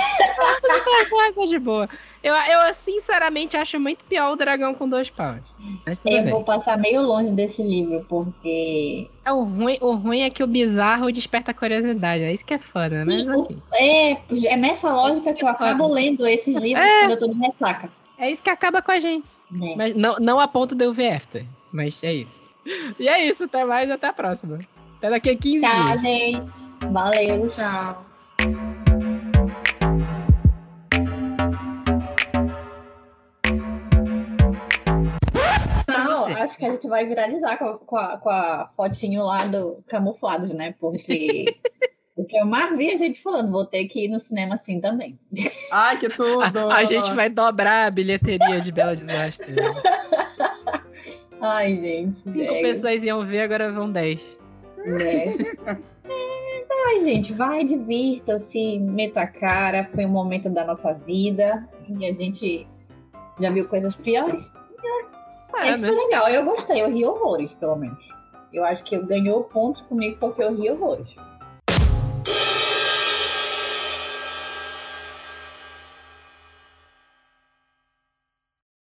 Vamos de boa. Eu, eu sinceramente acho muito pior o dragão com dois paus.
Eu
bem.
vou passar meio longe desse livro, porque.
É, o, ruim, o ruim é que o bizarro desperta curiosidade. É isso que é foda,
Sim, o-
ok.
É, é nessa lógica que eu acabo lendo esses livros
É.
quando eu tô de ressaca.
É isso que acaba com a gente.
Né?
Mas não, não a ponto de eu ver after. Mas é isso. E é isso, até mais, até a próxima. Até daqui a 15
Tchau,
dias.
gente. Valeu.
Tchau.
Acho que a gente vai viralizar com a, com a, com a fotinho lá do camuflados, né? Porque o que eu mais vi a gente falando, vou ter que ir no cinema assim também.
Ai, que tudo!
A, a gente vai dobrar a bilheteria de Bela Desastre.
Ai, gente.
Cinco
é,
pessoas iam ver, agora vão 10.
né? Ai, gente, vai, divirta-se, meta a cara. Foi um momento da nossa vida e a gente já viu coisas piores.
É,
Esse foi legal, eu gostei, eu ri horrores, pelo menos. Eu acho que ganhou pontos comigo porque eu ri horrores.